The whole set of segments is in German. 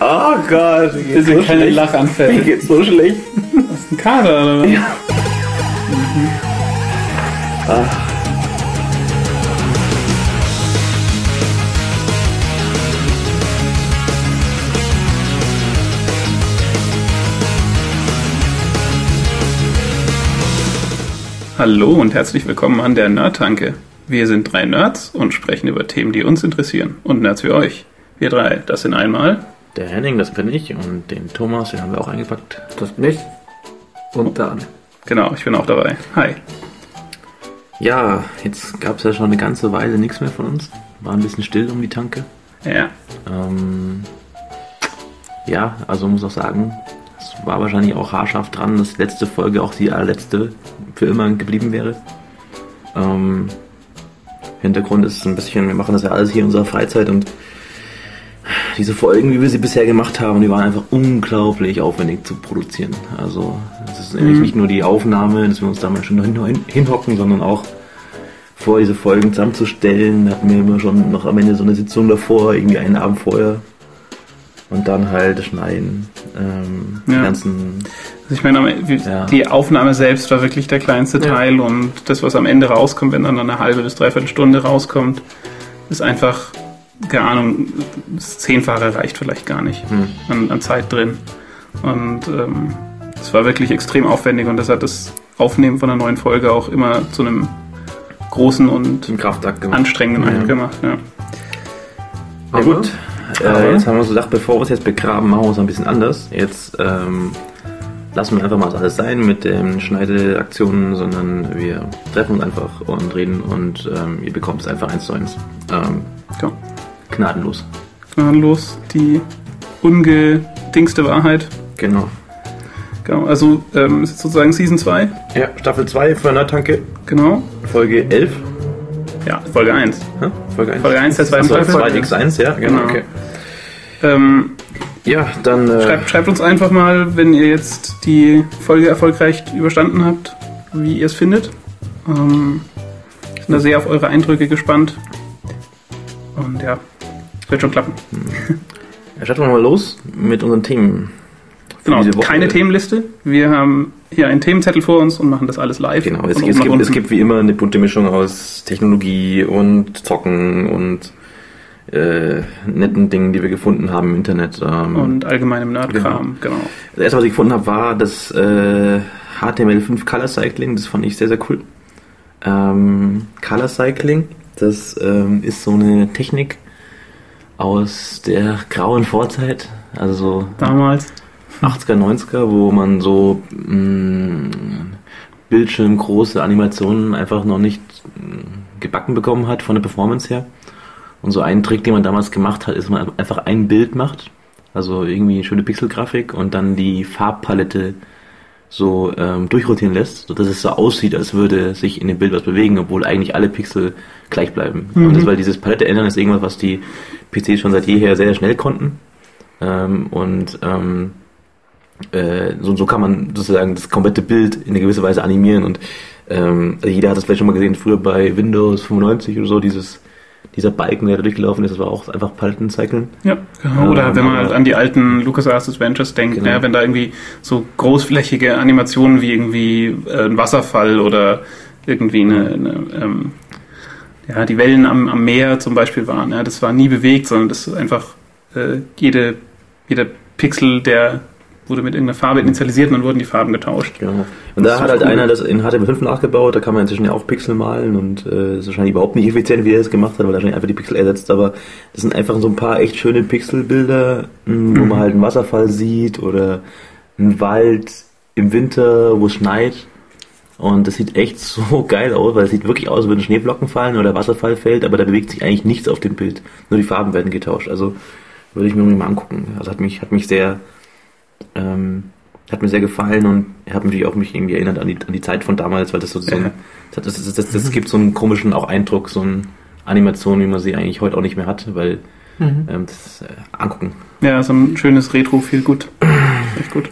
Oh Gott, mir geht's Bitte so keine schlecht. Mir Lachanfälle. geht's so schlecht. Das ist ein Kader, oder was? Ja. Hallo und herzlich willkommen an der Nerdtanke. Wir sind drei Nerds und sprechen über Themen, die uns interessieren. Und Nerds wie euch. Wir drei, das sind einmal. Der Henning, das bin ich, und den Thomas, den haben wir auch eingepackt. Das bin ich. Und dann. Genau, ich bin auch dabei. Hi. Ja, jetzt gab es ja schon eine ganze Weile nichts mehr von uns. War ein bisschen still um die Tanke. Ja. Ähm, ja, also muss auch sagen, es war wahrscheinlich auch haarscharf dran, dass die letzte Folge auch die allerletzte für immer geblieben wäre. Ähm, Hintergrund ist ein bisschen, wir machen das ja alles hier in unserer Freizeit und diese Folgen, wie wir sie bisher gemacht haben, die waren einfach unglaublich aufwendig zu produzieren. Also es ist Mhm. nicht nur die Aufnahme, dass wir uns da mal schon hin, hin, hinhocken, sondern auch vor diese Folgen zusammenzustellen, hatten wir immer schon noch am Ende so eine Sitzung davor, irgendwie einen Abend vorher. Und dann halt schneiden. Ähm, Die Ja. ganzen. Also ich meine, wie- Ja. die Aufnahme selbst war wirklich der kleinste Ja. Teil und das, was am Ende rauskommt, wenn dann eine halbe bis dreiviertel Stunde rauskommt, ist einfach, keine Ahnung, das Zehnfache reicht vielleicht gar nicht Hm. an, an Zeit drin. Und ähm, es war wirklich extrem aufwendig und das hat das Aufnehmen von einer neuen Folge auch immer zu einem großen und Zum Kraftakt gemacht. anstrengenden Ja. Eindruck gemacht. Ja. Na Aber- gut. Äh, jetzt haben wir uns gedacht, bevor wir es jetzt begraben, machen wir es ein bisschen anders. Jetzt ähm, lassen wir einfach mal das alles sein mit den Schneideaktionen, sondern wir treffen uns einfach und reden und ähm, ihr bekommt es einfach eins zu eins. Ähm, Ja. Gnadenlos. Gnadenlos, die ungedingste Wahrheit. Genau. Genau, also ähm, ist jetzt sozusagen Season 2. Ja, Staffel 2 von Nerdtanke, Genau. Folge 11. Ja, Folge 1. Hä? Folge 1. Folge 1 der zweiten Achso, Staffel. 2x1, ja, genau. Genau. Okay. Ähm, Ja, dann. Äh, schreibt, schreibt uns einfach mal, wenn ihr jetzt die Folge erfolgreich überstanden habt, wie ihr es findet. Ähm, sind da sehr auf eure Eindrücke gespannt. Und ja, es wird schon klappen. Ja, starten wir mal los mit unseren Themen. Genau, keine Themenliste. Wir haben hier einen Themenzettel vor uns und machen das alles live. Genau, es, es, gibt, es gibt wie immer eine bunte Mischung aus Technologie und Zocken und äh, netten Dingen, die wir gefunden haben im Internet. Ähm, und allgemeinem Nerdkram, genau. das erste, was ich gefunden habe, war das äh, HTML5 Color Cycling. Das fand ich sehr, sehr cool. Ähm, Color Cycling, das ähm, ist so eine Technik aus der grauen Vorzeit. Also so Damals. 80er, 90er, wo man so mh, bildschirmgroße Animationen einfach noch nicht mh, gebacken bekommen hat von der Performance her. Und so ein Trick, den man damals gemacht hat, ist, dass man einfach ein Bild macht, also irgendwie eine schöne Pixelgrafik und dann die Farbpalette so ähm, durchrotieren lässt, sodass es so aussieht, als würde sich in dem Bild was bewegen, obwohl eigentlich alle Pixel gleich bleiben. Mhm. Und das, weil dieses Palette ändern ist irgendwas, was die PCs schon seit jeher sehr, sehr schnell konnten. Ähm, und ähm, äh, so, so kann man sozusagen das komplette Bild in eine gewisse Weise animieren und ähm, also jeder hat das vielleicht schon mal gesehen, früher bei Windows 95 oder so, dieses, dieser Balken, der da durchgelaufen ist, das war auch einfach Palettencycling. Ja, genau. Oder Ähm, wenn man halt an die alten LucasArts Adventures denkt, Genau. ja, wenn da irgendwie so großflächige Animationen wie irgendwie äh, ein Wasserfall oder irgendwie eine, eine ähm, ja, die Wellen am, am Meer zum Beispiel waren. Ja, das war nie bewegt, sondern das ist einfach äh, jede, jeder Pixel, der wurde mit irgendeiner Farbe initialisiert und dann wurden die Farben getauscht. Genau. Und da hat halt cool. einer das in HTML5 nachgebaut, da kann man inzwischen ja auch Pixel malen und äh, ist wahrscheinlich überhaupt nicht effizient, wie er das gemacht hat, weil er wahrscheinlich einfach die Pixel ersetzt, aber das sind einfach so ein paar echt schöne Pixelbilder, wo Mhm. man halt einen Wasserfall sieht oder einen Wald im Winter, wo es schneit. Und das sieht echt so geil aus, weil es sieht wirklich aus, als würden Schneeflocken fallen oder Wasserfall fällt, aber da bewegt sich eigentlich nichts auf dem Bild. Nur die Farben werden getauscht. Also würde ich mir irgendwie mal angucken. Also hat mich, hat mich sehr, ähm, hat mir sehr gefallen und hat mich auch mich irgendwie erinnert an die, an die Zeit von damals, weil das so, so ein, das, das, das, das, das gibt so einen komischen auch Eindruck, so eine Animation, wie man sie eigentlich heute auch nicht mehr hat, weil Mhm. ähm, das äh, angucken. Ja, so ein schönes Retro, viel gut. Echt gut.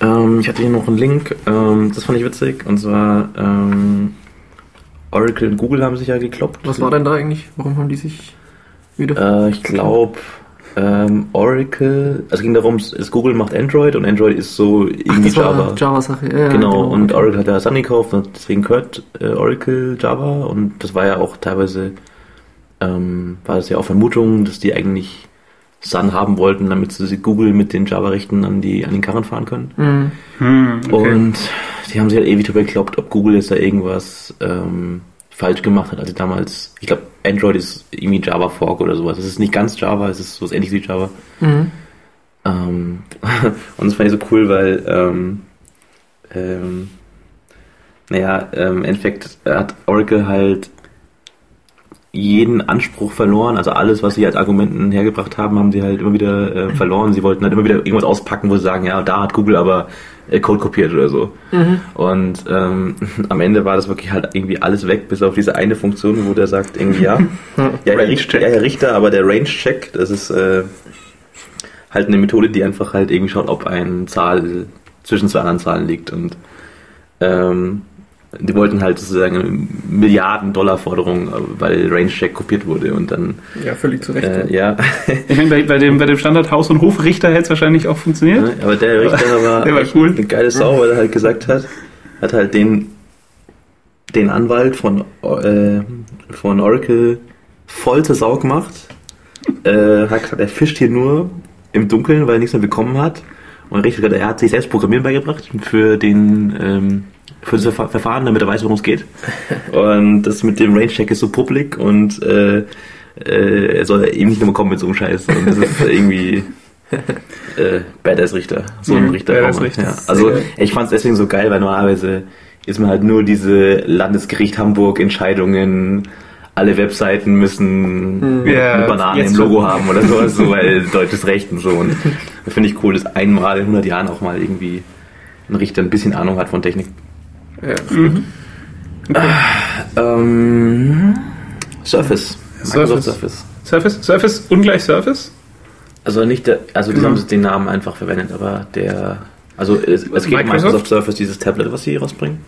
Ähm, ich hatte hier noch einen Link, ähm, das fand ich witzig, und zwar ähm, Oracle und Google haben sich ja gekloppt. Was war denn da eigentlich? Warum haben die sich wieder? Äh, ich glaube, Ähm, Oracle, also es ging darum, es, Google macht Android und Android ist so irgendwie das war Java. Java-Sache. Ja, genau, und okay. Oracle hat ja Sun gekauft und deswegen gehört äh, Oracle Java und das war ja auch teilweise, ähm, war das ja auch Vermutung, dass die eigentlich Sun haben wollten, damit sie Google mit den Java-Rechten an, die, an den Karren fahren können. Mhm. Hm, okay. Und die haben sich halt ewig darüber geglaubt, ob Google jetzt da irgendwas ähm, falsch gemacht hat. Also damals, ich glaube, Android ist irgendwie Java Fork oder sowas. Es ist nicht ganz Java, es ist so ähnlich wie Java. Mhm. Ähm, und das fand ich so cool, weil, ähm, ähm, naja, ähm, im Endeffekt hat Oracle halt jeden Anspruch verloren, also alles, was sie als Argumenten hergebracht haben, haben sie halt immer wieder äh, verloren. Sie wollten halt immer wieder irgendwas auspacken, wo sie sagen, ja, da hat Google aber Code kopiert oder so. Mhm. Und ähm, am Ende war das wirklich halt irgendwie alles weg, bis auf diese eine Funktion, wo der sagt, irgendwie ja, ja, Herr Richter, ja, Herr Richter, aber der Range-Check, das ist äh, halt eine Methode, die einfach halt irgendwie schaut, ob eine Zahl zwischen zwei anderen Zahlen liegt. Und ähm, die wollten halt sozusagen eine Milliarden-Dollar-Forderung, weil Range-Check kopiert wurde. Und dann, Ja, völlig zu Recht. äh, ja, Ich meine, bei, bei, dem, bei dem Standard Haus- und Hofrichter hätte es wahrscheinlich auch funktioniert. Ne, aber der Richter war, Der war cool. eine geile Sau, weil er halt gesagt hat, hat halt den, den Anwalt von, äh, von Oracle voll zur Sau gemacht. Äh, hat gesagt, er fischt hier nur im Dunkeln, weil er nichts mehr bekommen hat. Und gesagt, er hat sich selbst Programmieren beigebracht für den, ähm, für das Verfa- Verfahren, damit er weiß, worum es geht. Und das mit dem Range-Check ist so publik und äh, äh, er soll eben nicht mehr kommen mit so einem Scheiß. Und das ist irgendwie äh, Badass-Richter. So ein Mhm, Richter. Badass. Richter. Ja. Also ich fand es deswegen so geil, weil normalerweise ist man halt nur diese Landesgericht Hamburg Entscheidungen, alle Webseiten müssen Mhm. Ja, eine Banane im Logo schon. haben oder sowas, so, weil deutsches Recht und so. Und das finde ich cool, dass einmal in 100 Jahren auch mal irgendwie ein Richter ein bisschen Ahnung hat von Technik. Ja. Mhm. Ähm, Surface. Microsoft Surface. Surface. Surface? Surface ungleich Surface? Also nicht der, also die Genau. haben den Namen einfach verwendet, aber der, also es, es geht um Microsoft? Microsoft Surface, dieses Tablet, was sie rausbringen.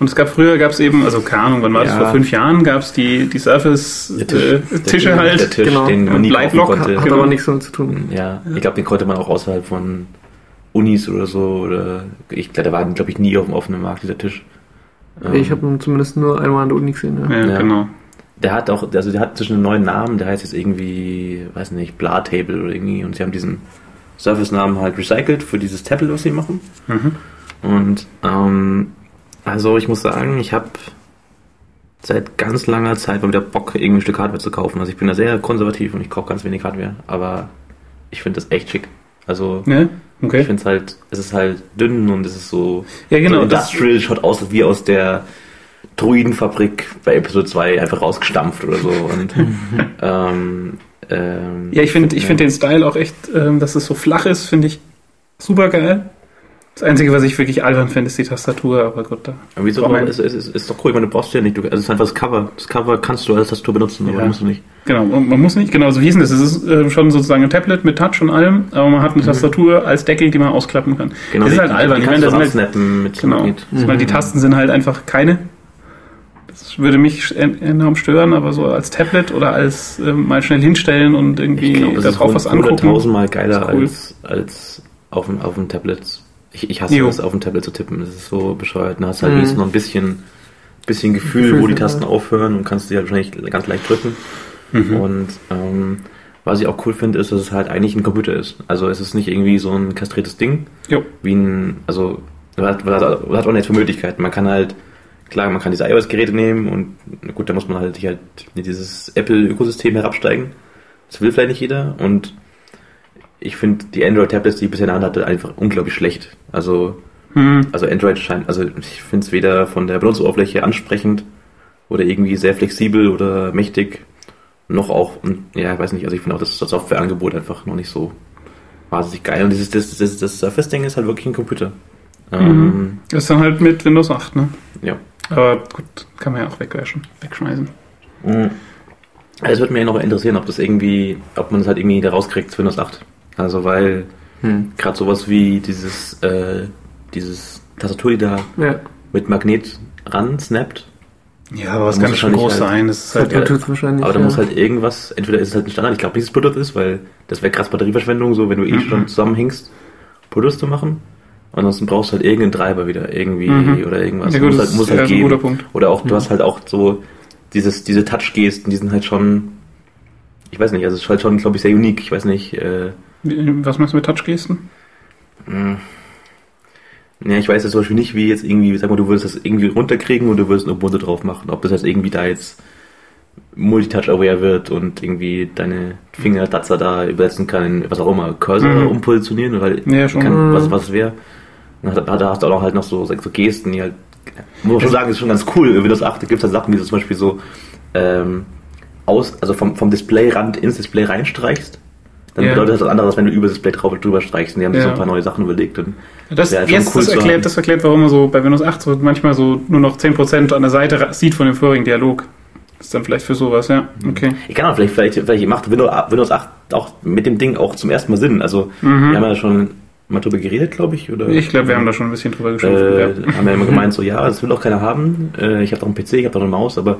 Und es gab früher, gab es eben, also keine Ahnung, wann war das? Ja. Vor fünf Jahren gab es die, die Surface Der Tisch, äh, Tisch- halt. Der Tisch, Genau. den man nie kaufen konnte. Hat Genau. aber nichts damit zu tun. Ja, ich glaube, den konnte man auch außerhalb von Unis oder so. Oder ich glaube, der war, glaube ich, nie auf dem offenen Markt, dieser Tisch. Ähm, Ich habe ihn zumindest nur einmal an der Uni gesehen. Ja. Ja, Ja. genau. Der hat auch, also der hat zwischen einen neuen Namen, der heißt jetzt irgendwie, weiß nicht, Blatable oder irgendwie. Und sie haben diesen Surface-Namen halt recycelt für dieses Tablet, was sie machen. Mhm. Und ähm, also ich muss sagen, ich habe seit ganz langer Zeit mal wieder Bock, irgendwie ein Stück Hardware zu kaufen. Also ich bin da sehr konservativ und ich kaufe ganz wenig Hardware, aber ich finde das echt schick. Also Ja, ich okay. finde es halt, es ist halt dünn und es ist so, Ja, genau. so Das, industrial, schaut aus wie aus der Druidenfabrik bei Episode 2 einfach rausgestampft oder so. Und ähm, ähm, ja, ich finde ich find den Style auch echt, ähm, dass es so flach ist, finde ich super geil. Das Einzige, was ich wirklich albern finde, ist die Tastatur, aber gut, da. Aber Wieso? Man- Es ist, ist, ist doch cool, ich meine, du brauchst ja nicht. Du, also es ist einfach das Cover. Das Cover kannst du als Tastatur benutzen, aber Ja. musst du nicht. Genau, und man muss nicht, genau, so wie ist denn das? Es ist äh, schon sozusagen ein Tablet mit Touch und allem, aber man hat eine Tastatur als Deckel, die man ausklappen kann. Genau, das ist die- halt albern. Die Ich kannst meine, das sind halt, mit genau, Magnet. ich meine, die Tasten sind halt einfach keine. Das würde mich en- enorm stören, aber so als Tablet oder als ähm, mal schnell hinstellen und irgendwie Ich das da ist drauf was angucken. hunderttausendmal geiler Ist cool. als, als auf dem, auf dem Tablet. Ich, ich hasse Jo. es, auf dem Tablet zu tippen. Das ist so bescheuert. Da hast du halt Mhm. noch ein bisschen, bisschen Gefühl, Gefühl wo die Tasten aufhören und kannst die halt wahrscheinlich ganz leicht drücken. Mhm. Und ähm, was ich auch cool finde, ist, dass es halt eigentlich ein Computer ist. Also es ist nicht irgendwie so ein kastriertes Ding, Jo. wie ein, also man hat, auch nicht für Möglichkeiten. Man kann halt, klar, man kann diese iOS-Geräte nehmen und gut, da muss man halt halt dieses Apple-Ökosystem herabsteigen. Das will vielleicht nicht jeder und ich finde die Android-Tablets, die ich bisher in der Hand hatte, einfach unglaublich schlecht. Also, Hm. also Android scheint, also ich finde es weder von der Benutzeroberfläche ansprechend oder irgendwie sehr flexibel oder mächtig, noch auch, und, ja, ich weiß nicht, also ich finde auch das, das Softwareangebot einfach noch nicht so wahnsinnig geil. Und dieses, das, das, das Surface-Ding ist halt wirklich ein Computer. Ähm, Das ist dann halt mit Windows 8, ne? Ja. Aber gut, kann man ja auch wegwaschen, wegschmeißen. Mhm. Also es würde mich noch interessieren, ob das irgendwie, ob man es halt irgendwie da rauskriegt, Windows 8. Also weil Hm. gerade sowas wie dieses, äh, dieses Tastatur, die da Ja. mit Magnet ran snappt, Ja, aber was Da kann muss schon groß halt- sein? Das ist halt, hat Bluetooth wahrscheinlich. Aber da ja. muss halt irgendwas, entweder ist es halt ein Standard, ich glaube nicht, dass es Bluetooth ist, weil das wäre krass Batterieverschwendung, so wenn du eh Mhm. schon zusammenhängst, Bluetooth zu machen. Ansonsten brauchst du halt irgendeinen Treiber wieder, irgendwie, Mhm. oder irgendwas. ja gut, muss das halt, muss ist halt geben. guter Punkt. Oder auch, du Mhm. hast halt auch so dieses, diese Touch-Gesten, die sind halt schon, ich weiß nicht, also es ist halt schon, glaube ich, sehr unique. Ich weiß nicht, äh, Was meinst du mit Touchgesten? mh. ja, ich weiß jetzt zum Beispiel nicht, wie jetzt irgendwie, sag mal, du würdest das irgendwie runterkriegen und du würdest ein Ubuntu drauf machen. Ob das jetzt irgendwie da jetzt Multitouch-aware wird und irgendwie deine Fingertatzer da übersetzen kann in was auch immer, Cursor Mhm. umpositionieren, weil Ja, schon. kann, Mhm. was, was wäre. Da, da hast du auch noch halt noch so, so Gesten, die halt, muss man schon sagen, ist schon ganz cool. In Windows 8 gibt es halt Sachen, wie du zum Beispiel so ähm, aus, also vom, vom Displayrand ins Display reinstreichst. Dann Ja. bedeutet das was anderes, wenn du über das Display drauf drüber streichst. Und die haben sich Ja. so ein paar neue Sachen überlegt. Und Das, halt jetzt, cool das, erklärt, das erklärt, warum man so bei Windows 8 so manchmal so nur noch 10% an der Seite sieht von dem vorigen Dialog. Das ist dann vielleicht für sowas, ja. Mhm. Okay. ich kann auch vielleicht, vielleicht, vielleicht macht Windows, Windows 8 auch mit dem Ding auch zum ersten Mal Sinn. Also, Mhm. wir haben ja schon mal drüber geredet, glaube ich. Oder? Ich glaube, wir haben da schon ein bisschen drüber geschaut. Äh, ja. haben wir immer gemeint, so ja, das will auch keiner haben. Äh, ich habe doch einen PC, ich habe doch eine Maus, aber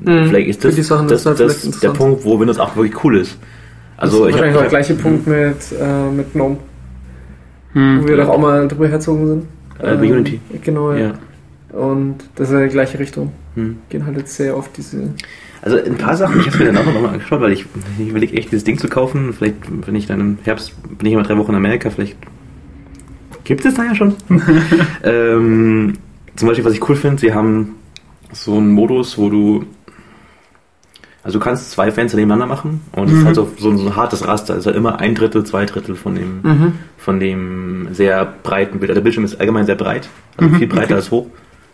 Mhm. vielleicht ist das, die Sachen das, halt das, vielleicht der. Punkt, wo Windows 8 wirklich cool ist. Also das ich ist habe wahrscheinlich auch der gleiche Punkt mit, äh, mit GNOME, wo Hm. wir doch auch mal drüber herzogen sind. Äh, bei Unity. Genau, ja. ja. Und das ist ja die gleiche Richtung. Hm. Gehen halt jetzt sehr oft diese. Also ein paar Sachen, ich habe mir dann auch noch mal angeschaut, weil ich, ich überlege echt dieses Ding zu kaufen. Vielleicht, wenn ich dann im Herbst, bin ich immer drei Wochen in Amerika, vielleicht gibt es da ja schon. ähm, zum Beispiel, was ich cool finde, sie haben so einen Modus, wo du also du kannst zwei Fenster nebeneinander machen und es ist Mhm. halt so, so ein, so ein hartes Raster. Es ist halt immer ein Drittel, zwei Drittel von dem, Mhm. von dem sehr breiten Bild. Also Der Bildschirm ist allgemein sehr breit, also Mhm, viel breiter okay. als hoch.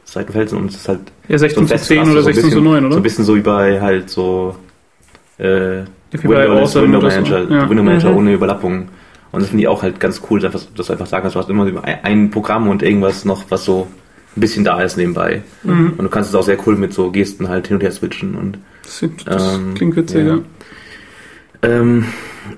Seitenverhältnis und es ist halt Ja, 16 zu festes 10 Raster, oder so ein 16 zu bisschen- 9, So ein oder? bisschen so wie bei halt so äh, Windows, Awesome Window oder so. Manager, Ja. Window Manager Mhm. ohne Überlappung. Und das finde ich auch halt ganz cool, dass, du einfach sagen kannst, du hast immer ein Programm und irgendwas noch, was so ein bisschen da ist nebenbei. Mhm. Und du kannst es auch sehr cool mit so Gesten halt hin und her switchen. Und Das, das Ähm, klingt witzig, ja. ähm,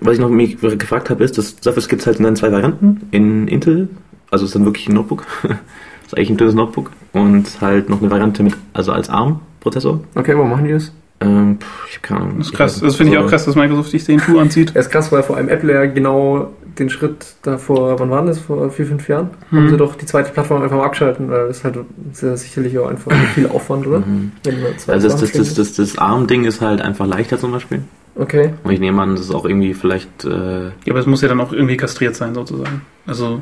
was ich noch mich gefragt habe, ist, dass Surface gibt es halt in dann zwei Varianten. In Intel, also ist dann wirklich ein Notebook. ist eigentlich ein dünnes Notebook. Und halt noch eine Variante mit, also als ARM-Prozessor. Okay, wo machen die das? Ähm, pff, ich hab keine Ahnung. Das ist krass. Das finde ich auch krass, dass Microsoft sich den Tool anzieht. Er ist krass, weil vor allem Apple ja genau den Schritt davor, wann war das? Vor vier, fünf Jahren? Mhm. Haben sie doch die zweite Plattform einfach mal abgeschalten, weil das ist halt sehr sicherlich auch einfach viel Aufwand, oder? Mhm. Wenn du zwei Also das, das, das, das, das ARM-Ding ist halt einfach leichter zum Beispiel. Okay. Und ich nehme an, das ist auch irgendwie vielleicht. Äh, Ja, aber es muss ja dann auch irgendwie kastriert sein, sozusagen. Also,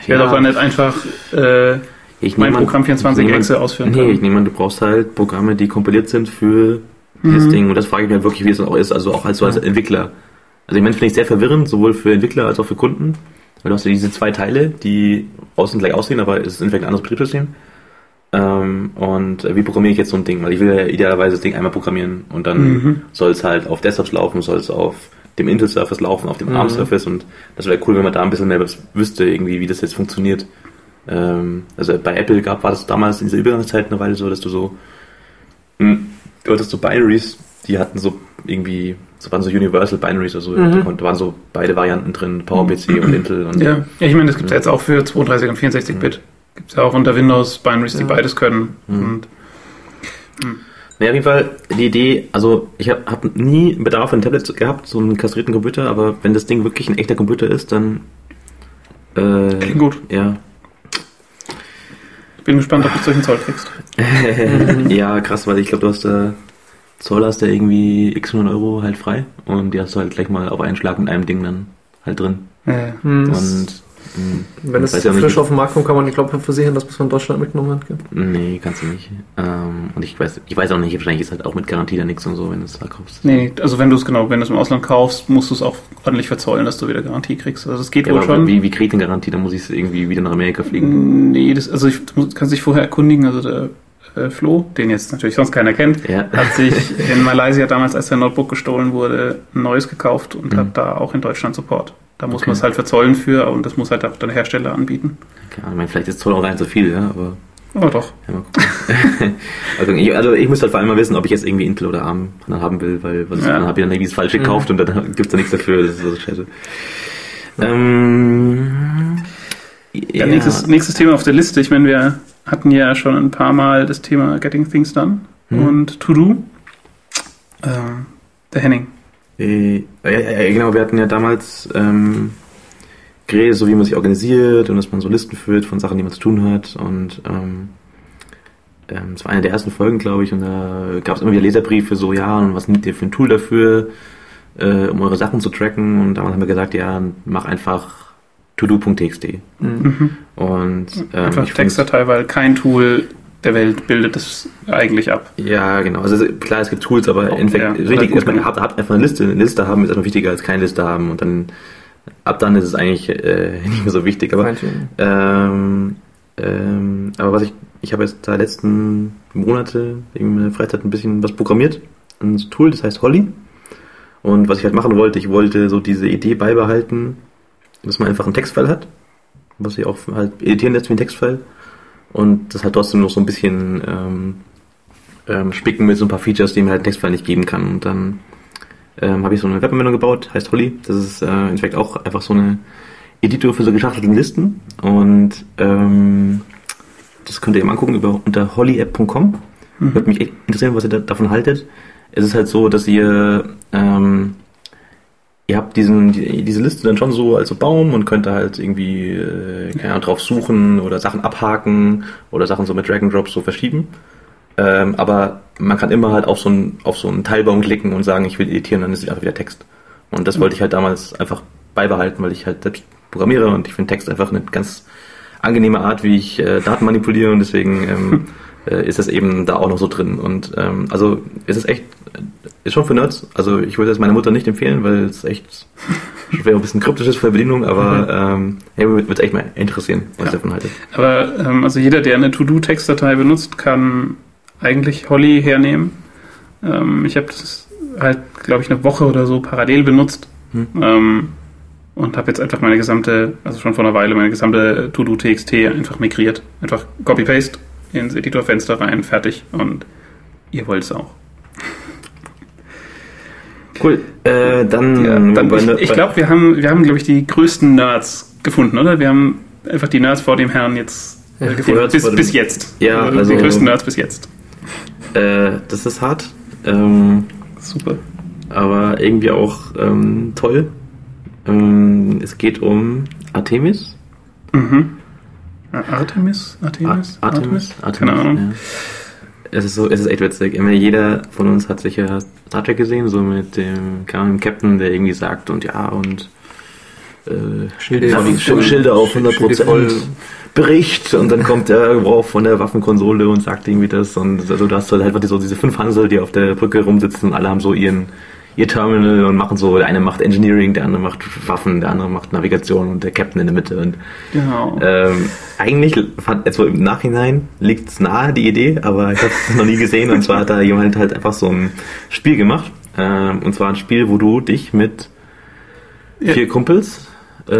ich ja, werde auch dann nicht einfach äh, ich mein Programm 24 ich nehme an- Exe ausführen Nee, können. ich nehme an, du brauchst halt Programme, die kompiliert sind für dieses Mhm. Ding. Und das frage ich mich halt wirklich, wie es dann auch ist. Also auch als so als Entwickler. Also ich meine, finde ich sehr verwirrend, sowohl für Entwickler als auch für Kunden. Weil du hast ja diese zwei Teile, die außen gleich aussehen, aber es ist in Endeffekt ein anderes Betriebssystem. Ähm, und wie programmiere ich jetzt so ein Ding? Weil ich will ja idealerweise das Ding einmal programmieren und dann Mhm. soll es halt auf Desktops laufen, soll es auf dem Intel Surface laufen, auf dem Mhm. ARM Surface und das wäre cool, wenn man da ein bisschen mehr wüsste, irgendwie, wie das jetzt funktioniert. Ähm, also bei Apple gab, war das damals in dieser Übergangszeit eine Weile so, dass du so, mh, du hattest so Binaries, die hatten so irgendwie, so waren so Universal Binaries, also Mhm. da waren so beide Varianten drin, PowerPC und Intel und Ja. ja, ich meine, das gibt es ja jetzt auch für 32 und 64-Bit. Gibt es ja auch unter Windows Binaries, die Ja. beides können. Mhm. Und Naja, auf jeden Fall die Idee, also ich habe hab nie Bedarf an ein Tablet gehabt, so einen kastrierten Computer, aber wenn das Ding wirklich ein echter Computer ist, dann äh, klingt gut. ja. Ich bin gespannt, ob du solchen Zoll kriegst. ja, krass, weil ich glaube, du hast da Zoll hast da irgendwie x 100 Euro halt frei und die hast du halt gleich mal auf einen Schlag mit einem Ding dann halt drin. Ja. Hm, Und wenn es ja frisch nicht- auf den Markt kommt, kann man die ich versichern, dass man es von Deutschland mitgenommen hat. Gell? nee, kannst du nicht. Ähm, und ich weiß, ich weiß auch nicht, wahrscheinlich ist halt auch mit Garantie da nichts und so, wenn du es da kaufst. Nee, also wenn du es genau, wenn du es im Ausland kaufst, musst du es auch ordentlich verzollen, dass du wieder Garantie kriegst. Also es geht Ja, wohl aber schon. wie, wie kriege ich denn Garantie? Da muss ich irgendwie wieder nach Amerika fliegen. Nee, das, also ich du kannst dich vorher erkundigen, also der äh, Flo, den jetzt natürlich sonst keiner kennt, Ja. hat sich in Malaysia damals, als sein Notebook gestohlen wurde, ein neues gekauft und Mhm. hat da auch in Deutschland Support. Da muss Okay. man es halt verzollen für und das muss halt auch der Hersteller anbieten. Keine Ahnung, ich meine, vielleicht ist Zoll auch rein zu viel, ja, aber Aber doch. ja, also, ich, also ich muss halt vor allem mal wissen, ob ich jetzt irgendwie Intel oder ARM dann haben will, weil was Ja. dann habe ich dann irgendwie das Falsche Mhm. gekauft und dann gibt's da nichts dafür, das ist so scheiße. Ähm, Ja, Nächstes, nächstes Thema auf der Liste. Ich meine, wir hatten ja schon ein paar Mal das Thema Getting Things Done. Hm. und To Do. Ähm, der Henning. Äh, ja, genau, wir hatten ja damals ähm, geredet, so wie man sich organisiert und dass man so Listen führt von Sachen, die man zu tun hat. Und ähm, ähm, das war eine der ersten Folgen, glaube ich, und da gab es immer wieder Leserbriefe, so, ja, und was nehmt ihr für ein Tool dafür, äh, um eure Sachen zu tracken? Und damals haben wir gesagt, ja, mach einfach todo.txt. Mhm. Und ähm, Einfach Textdatei, weil kein Tool der Welt bildet es eigentlich ab. Ja, genau. Also klar, es gibt Tools, aber Oh, Endeffekt, ja. wichtig Gut, ist, man genau. hat, hat einfach eine Liste. Eine Liste haben ist einfach wichtiger als keine Liste haben. Und dann, ab dann ist es eigentlich äh, nicht mehr so wichtig. Aber, ähm, ähm, aber was ich, ich habe jetzt da letzten Monate in meiner Freizeit ein bisschen was programmiert. Ein Tool, das heißt Holly. Und was ich halt machen wollte, ich wollte so diese Idee beibehalten, dass man einfach einen Textfile hat, was sich auch halt editieren lässt wie ein Textfile. Und das halt trotzdem noch so ein bisschen ähm, ähm, spicken mit so ein paar Features, die mir halt ein Textfile nicht geben kann. Und dann ähm, habe ich so eine Webanwendung gebaut, heißt Holly. Das ist äh, im Endeffekt auch einfach so eine Editor für so geschachtelten Listen. Und ähm, das könnt ihr eben angucken über, unter hollyapp.com. Würde mich echt interessieren, was ihr da, davon haltet. Es ist halt so, dass ihr ähm, ihr habt diesen, die, diese Liste dann schon so als so Baum und könnt da halt irgendwie äh, keine Ahnung, drauf suchen oder Sachen abhaken oder Sachen so mit Drag and Drop so verschieben. Ähm, aber man kann immer halt auf so einen auf so einen Teilbaum klicken und sagen, ich will editieren, dann ist es einfach wieder Text. Und das wollte ich halt damals einfach beibehalten, weil ich halt selbst programmiere und ich finde Text einfach eine ganz angenehme Art, wie ich äh, Daten manipuliere und deswegen ähm, äh, ist das eben da auch noch so drin. Und ähm, also ist es echt, ist schon für Nerds. Also ich würde es meiner Mutter nicht empfehlen, weil es echt wäre ein bisschen kryptisch ist für die Bedienung, aber ähm, hey, würde es echt mal interessieren, was Ja. ihr davon haltet. Aber ähm, also jeder, der eine To-Do-Textdatei benutzt, kann eigentlich Holly hernehmen. Ähm, ich habe das halt, glaube ich, eine Woche oder so parallel benutzt Hm. ähm, und habe jetzt einfach meine gesamte, also schon vor einer Weile, meine gesamte To-Do-TXT einfach migriert. Einfach Copy-Paste ins Editorfenster rein, fertig und ihr wollt es auch. Cool. Äh, dann, Ja, dann, ich ich glaube, wir haben, wir haben, glaube ich, die größten Nerds gefunden, oder? Wir haben einfach die Nerds vor dem Herrn jetzt äh, gefunden. Bis, bis jetzt. Ja, Also also- die größten Nerds bis jetzt. äh, das ist hart. Ähm, Super. aber irgendwie auch ähm, toll. Ähm, es geht um Artemis. Mhm. Artemis? Artemis? Ar- Artemis? Artemis? Keine Ahnung. Ja. Es ist so, es ist echt witzig. Immer jeder von uns hat sicher Star Trek gesehen, so mit dem, Ahnung, dem Captain, der irgendwie sagt und ja und äh, Schilder auf 100 Schilde voll. Bericht und dann kommt der rauf von der Waffenkonsole und sagt irgendwie das und also du hast halt einfach so diese fünf Hansel, die auf der Brücke rumsitzen und alle haben so ihren ihr Terminal und machen so, der eine macht Engineering, der andere macht Waffen, der andere macht Navigation und der Captain in der Mitte und Genau. ähm, eigentlich also im Nachhinein liegt es nahe, die Idee, aber ich habe es noch nie gesehen. Und zwar hat da jemand halt einfach so ein Spiel gemacht. Ähm, und zwar ein Spiel, wo du dich mit Ja. vier Kumpels äh,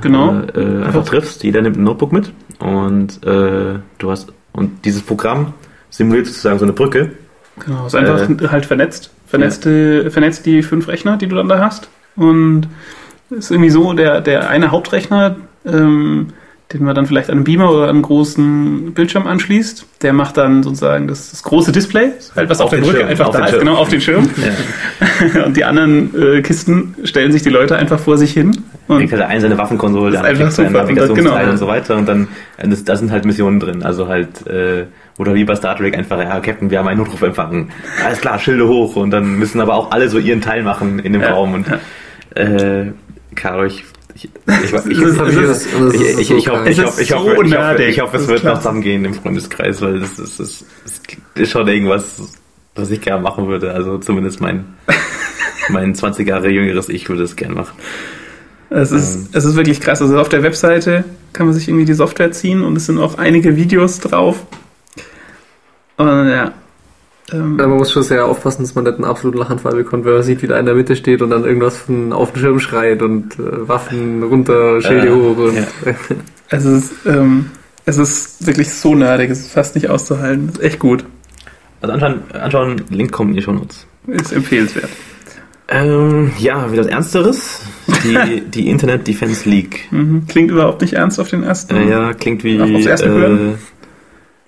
Genau. äh, äh, einfach triffst. Jeder nimmt ein Notebook mit und äh, du hast und dieses Programm simuliert sozusagen so eine Brücke. Genau, ist einfach Äh, halt vernetzt. Vernetzte, Vernetzt die fünf Rechner, die du dann da hast. Und ist irgendwie so, der, der eine Hauptrechner, ähm, den man dann vielleicht an einen Beamer oder an einen großen Bildschirm anschließt, der macht dann sozusagen das, das große Display, halt was auf, Auf der Brücke Schirm, einfach auf da den ist, Schirm. genau auf den Schirm. Ja. Und die anderen äh, Kisten stellen sich die Leute einfach vor sich hin. Und Kriegt halt der eine seine Waffenkonsole, der andere einfach super. Und das- Navigationsteil genau. und so weiter. Und dann, äh, das, da sind halt Missionen drin. Also halt, äh, oder wie bei Star Trek einfach, ja, Captain, wir haben einen Notruf empfangen. Alles klar, Schilde hoch. Und dann müssen aber auch alle so ihren Teil machen in dem Ja, Raum. Und, äh, Caro, ich, ich, hoffe, ich, Es hoffe, ich, hoffe, ich, hoffe, wird noch zusammengehen im Freundeskreis, weil das ist, das ist, schon irgendwas, was ich gerne machen würde. Also zumindest mein, mein 20 Jahre jüngeres Ich würde es gerne machen. Es ist, es ist wirklich krass. Also auf der Webseite kann man sich irgendwie die Software ziehen und es sind auch einige Videos drauf. Und ja. Ähm, man muss schon sehr aufpassen, dass man nicht einen absoluten Lachanfall bekommt, wenn man sieht, wie der in der Mitte steht und dann irgendwas von auf den Schirm schreit und äh, Waffen runter, Schilde Äh, hoch und ja. es, ist, ähm, es ist wirklich so nerdig, es ist fast nicht auszuhalten. Es ist echt gut. Also anschauen, anschauen Link kommt in die Shownotes. Ist empfehlenswert. Ähm, ja, wieder was Ernsteres. Die, die Internet Defense League. Mhm. Klingt überhaupt nicht ernst auf den ersten. Äh, ja, klingt wie. Auf- aufs erste äh, Hören?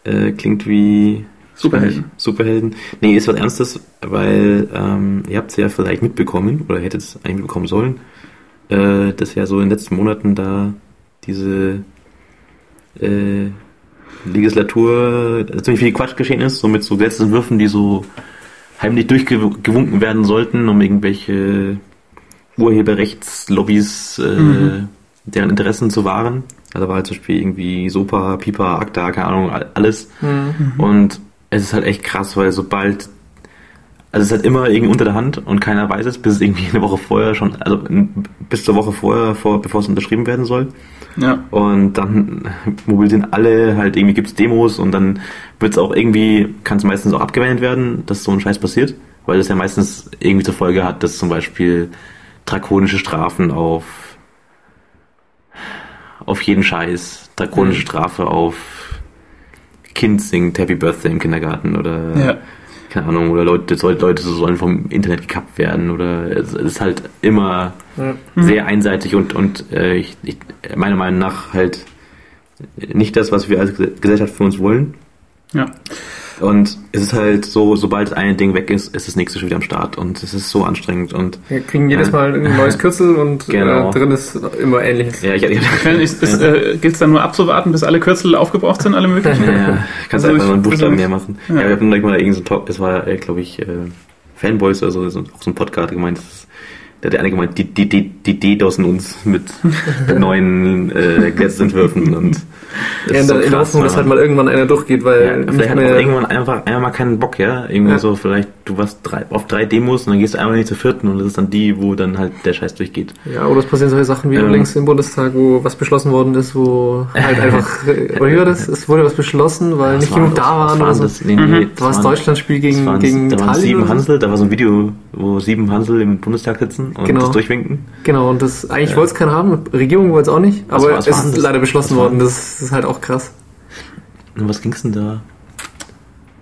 äh, klingt wie. Superhelden. Superhelden. Nee, ist was Ernstes, weil ähm, ihr habt es ja vielleicht mitbekommen, oder hättet es eigentlich mitbekommen sollen, äh, dass ja so in den letzten Monaten da diese äh, Legislatur äh, ziemlich viel Quatsch geschehen ist, so mit so Gesetzesentwürfen, die so heimlich durchgewunken werden sollten, um irgendwelche Urheberrechtslobbys äh, Mhm. deren Interessen zu wahren. Also war halt zum Beispiel irgendwie Sopa, Pipa, Akta, keine Ahnung, all- alles. Mhm. Und es ist halt echt krass, weil sobald, also es ist halt immer irgendwie unter der Hand und keiner weiß es, bis es irgendwie eine Woche vorher schon, also bis zur Woche vorher, vor, bevor es unterschrieben werden soll. Ja. Und dann mobilisieren alle, halt irgendwie gibt's Demos und dann wird's auch irgendwie, kann es meistens auch abgewendet werden, dass so ein Scheiß passiert, weil das ja meistens irgendwie zur Folge hat, dass zum Beispiel drakonische Strafen auf auf jeden Scheiß, drakonische Mhm. Strafe auf Kind singt Happy Birthday im Kindergarten oder Ja. keine Ahnung, oder Leute, soll- Leute sollen vom Internet gekappt werden oder es ist halt immer Ja. sehr einseitig und, und äh, ich, ich, meiner Meinung nach halt nicht das, was wir als Ges- Gesellschaft für uns wollen. Ja. Und es ist halt so, sobald ein Ding weg ist, ist das nächste schon wieder am Start und es ist so anstrengend und Wir kriegen jedes Ja. Mal ein neues Kürzel und Genau. äh, drin ist immer ähnliches. ja, ich, ich, Ich ist, ist, äh, gilt es dann nur abzuwarten, bis alle Kürzel aufgebraucht sind, alle möglichen? ja, ja, kannst Also einfach nur einen Buchstaben also mehr machen. ja. Ja, wir hatten gleich mal irgendein so ein Talk, es war, äh, glaube ich, äh, Fanboys oder so, so- auch so ein Podcast gemeint, das ist, der hat der eine gemeint, die, die, die, die DDoSen uns mit neuen äh, Gesetzentwürfen und das Ja, ist in der, in der Hoffnung, dass halt mal irgendwann einer durchgeht, weil Ja, vielleicht hat man irgendwann einfach einmal mal keinen Bock, ja. Irgendwie Ja. so, vielleicht, du warst drei, auf drei Demos und dann gehst du einmal nicht zur vierten und das ist dann die, wo dann halt der Scheiß durchgeht. ja, oder es passieren solche Sachen wie Ähm. links im Bundestag, wo was beschlossen worden ist, wo halt einfach, äh, oder wie war das? Es wurde was beschlossen, weil nicht Das genug waren- da waren das oder waren so. das, nee, nee, Da war das waren- Deutschlandspiel das gegen, waren, gegen da waren Italien. sieben oder so. Hansel, da war so ein Video, wo sieben Hansel im Bundestag sitzen und Genau. das durchwinken. Genau, und das, eigentlich wollte es keiner haben, Regierung wollte es auch nicht, Was aber es ist das? leider beschlossen worden, das ist halt auch krass. Und was ging's denn da?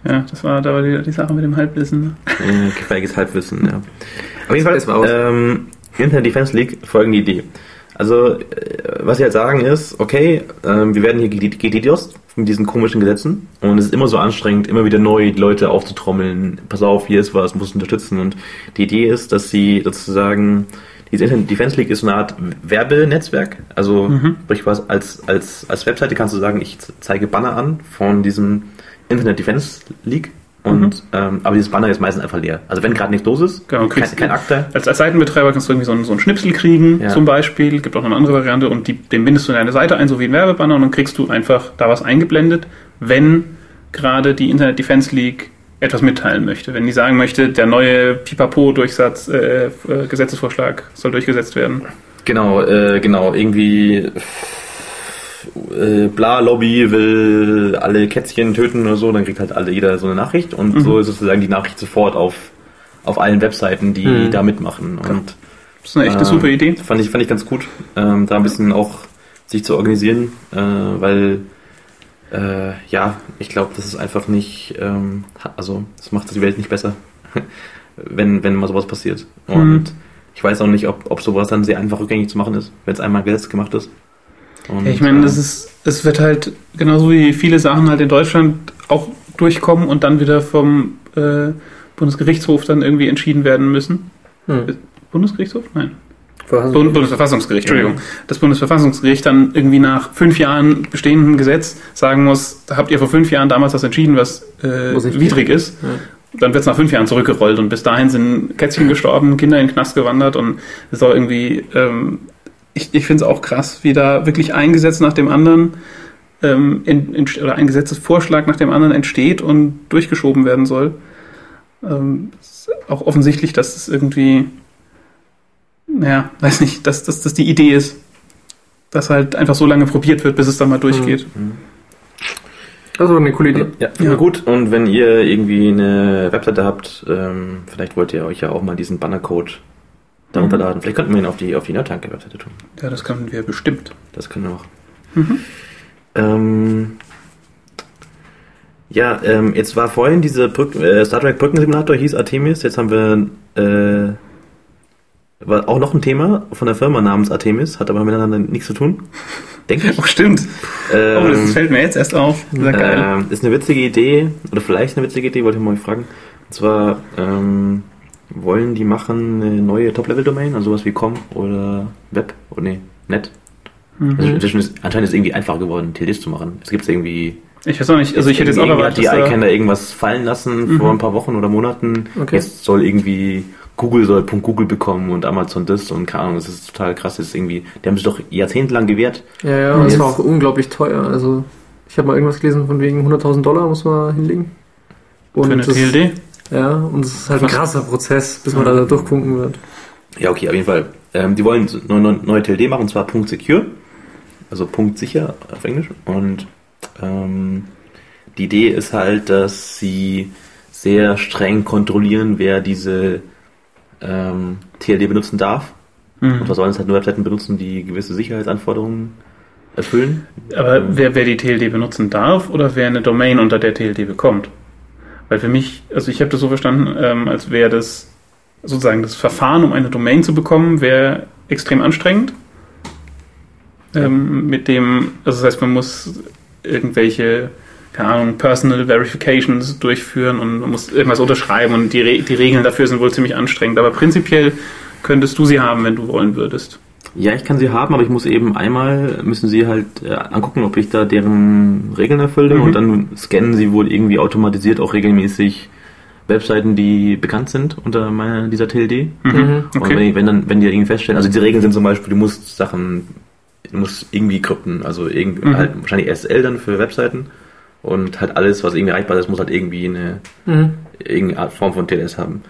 Ja, das war da war die, die Sache mit dem Halbwissen. ne? Äh, gefährliches Halbwissen, ja. Auf jeden Fall, war ähm, Internet Defense League folgende Idee. Also, äh, was sie halt sagen ist, okay, ähm, wir werden hier DDoS mit diesen komischen Gesetzen und es ist immer so anstrengend, immer wieder neu die Leute aufzutrommeln. Pass auf, hier ist was, muss unterstützen. Und die Idee ist, dass sie sozusagen, diese Internet Defense League ist eine Art Werbenetzwerk. Also, sprich was, als, als, als Webseite kannst du sagen, ich zeige Banner an von diesem Internet Defense League. Und, ähm, aber dieses Banner ist meistens einfach leer. Also wenn gerade nichts los ist, Genau, kein, kein Akte, Als, als Seitenbetreiber kannst du irgendwie so einen, so einen Schnipsel kriegen, Ja. zum Beispiel. Gibt auch noch eine andere Variante und die, den bindest du in deine Seite ein, so wie ein Werbebanner, und dann kriegst du einfach da was eingeblendet, wenn gerade die Internet Defense League etwas mitteilen möchte. Wenn die sagen möchte, der neue Pipapo-Durchsatz, äh, äh, Gesetzesvorschlag soll durchgesetzt werden. Genau, äh, genau, irgendwie äh, Bla Lobby will alle Kätzchen töten oder so, dann kriegt halt alle jeder so eine Nachricht und so ist sozusagen die Nachricht sofort auf, auf allen Webseiten, die Mhm. da mitmachen. Und Das ist eine echte äh, super Idee. Fand ich, fand ich ganz gut, ähm, da ein bisschen auch sich zu organisieren, äh, weil äh, ja, ich glaube, das ist einfach nicht, ähm, also das macht die Welt nicht besser, wenn, wenn mal sowas passiert. Und ich weiß auch nicht, ob, ob sowas dann sehr einfach rückgängig zu machen ist, wenn es einmal Gesetz gemacht ist. Und, ich meine, das äh, ist, es wird halt genauso wie viele Sachen halt in Deutschland auch durchkommen und dann wieder vom äh, Bundesgerichtshof dann irgendwie entschieden werden müssen. Hm. Bundesgerichtshof? Nein. Verfassung- Bund Bundesverfassungsgericht, Entschuldigung. Das Bundesverfassungsgericht dann irgendwie nach fünf Jahren bestehenden Gesetz sagen muss, da habt ihr vor fünf Jahren damals was entschieden, was äh, widrig gehen. ist. Ja. Dann wird es nach fünf Jahren zurückgerollt und bis dahin sind Kätzchen gestorben, Kinder in den Knast gewandert und es soll irgendwie, ähm, ich, ich finde es auch krass, wie da wirklich ein Gesetz nach dem anderen ähm, in, in, oder ein Gesetzesvorschlag nach dem anderen entsteht und durchgeschoben werden soll. Ähm, ist auch offensichtlich, dass es irgendwie, naja, weiß nicht, dass das dass die Idee ist, dass halt einfach so lange probiert wird, bis es dann mal durchgeht. Das ist aber eine coole Idee. Ja, ja. gut. Und wenn ihr irgendwie eine Webseite habt, ähm, vielleicht wollt ihr euch ja auch mal diesen Bannercode da Mhm. runterladen. Vielleicht könnten wir ihn auf die, auf die Nerdtanke-Webseite tun. Ja, das können wir bestimmt. Das können wir auch. Mhm. Ähm, ja, ähm, jetzt war vorhin diese Brück, äh, Star Trek Brückensimulator, hieß Artemis. Jetzt haben wir äh, war auch noch ein Thema von der Firma namens Artemis, hat aber miteinander nichts zu tun. Denke ich. Oh, stimmt. Ähm, oh, das fällt mir jetzt erst auf. Geil. Ähm, ist eine witzige Idee, oder vielleicht eine witzige Idee, wollte ich mal fragen. Und zwar ähm, wollen die machen eine neue Top-Level-Domain, also sowas wie com oder Web, oder nee, Net. Mhm. Also inzwischen ist, anscheinend ist es irgendwie einfacher geworden, TLDs zu machen. Es gibt irgendwie. Ich weiß auch nicht, also ich hätte jetzt auch erwartet, hat die iCann da irgendwas fallen lassen Mhm. vor ein paar Wochen oder Monaten. Okay. Jetzt soll irgendwie Google soll Punkt Google bekommen und Amazon das und keine Ahnung, das ist total krass. Das ist irgendwie, die haben sich doch jahrzehntelang gewehrt. Ja, ja, Und es war auch unglaublich teuer. Also, ich habe mal irgendwas gelesen von wegen 100.000 Dollar muss man hinlegen. Und für eine das, TLD. Ja, und es ist halt ein krasser Prozess, bis man da durchfunken wird. Ja, okay, auf jeden Fall. Ähm, die wollen eine neue, neue TLD machen, und zwar Punkt Secure, also Punkt sicher auf Englisch. Und ähm, die Idee ist halt, dass sie sehr streng kontrollieren, wer diese ähm, TLD benutzen darf. Und Mhm. was sollen es halt nur Webseiten benutzen, die gewisse Sicherheitsanforderungen erfüllen. Aber wer, wer die TLD benutzen darf oder wer eine Domain unter der TLD bekommt? Weil für mich, also ich habe das so verstanden, ähm, als wäre das sozusagen das Verfahren, um eine Domain zu bekommen, wäre extrem anstrengend. Ähm, mit dem, also das heißt, man muss irgendwelche, keine Ahnung, Personal Verifications durchführen und man muss irgendwas unterschreiben und die, Re die Regeln dafür sind wohl ziemlich anstrengend. Aber prinzipiell könntest du sie haben, wenn du wollen würdest. Ja, ich kann sie haben, aber ich muss eben einmal, müssen sie halt äh, angucken, ob ich da deren Regeln erfülle Mhm. und dann scannen sie wohl irgendwie automatisiert auch regelmäßig Webseiten, die bekannt sind unter meiner, dieser TLD. Mhm. Und wenn, Okay. die- wenn dann, wenn die irgendwie feststellen, also diese Regeln sind zum Beispiel, du musst Sachen, du musst irgendwie krypten, also irgendwie Mhm. halt wahrscheinlich SSL dann für Webseiten und halt alles, was irgendwie erreichbar ist, muss halt irgendwie eine Mhm. irgendeine Art Form von TLS haben.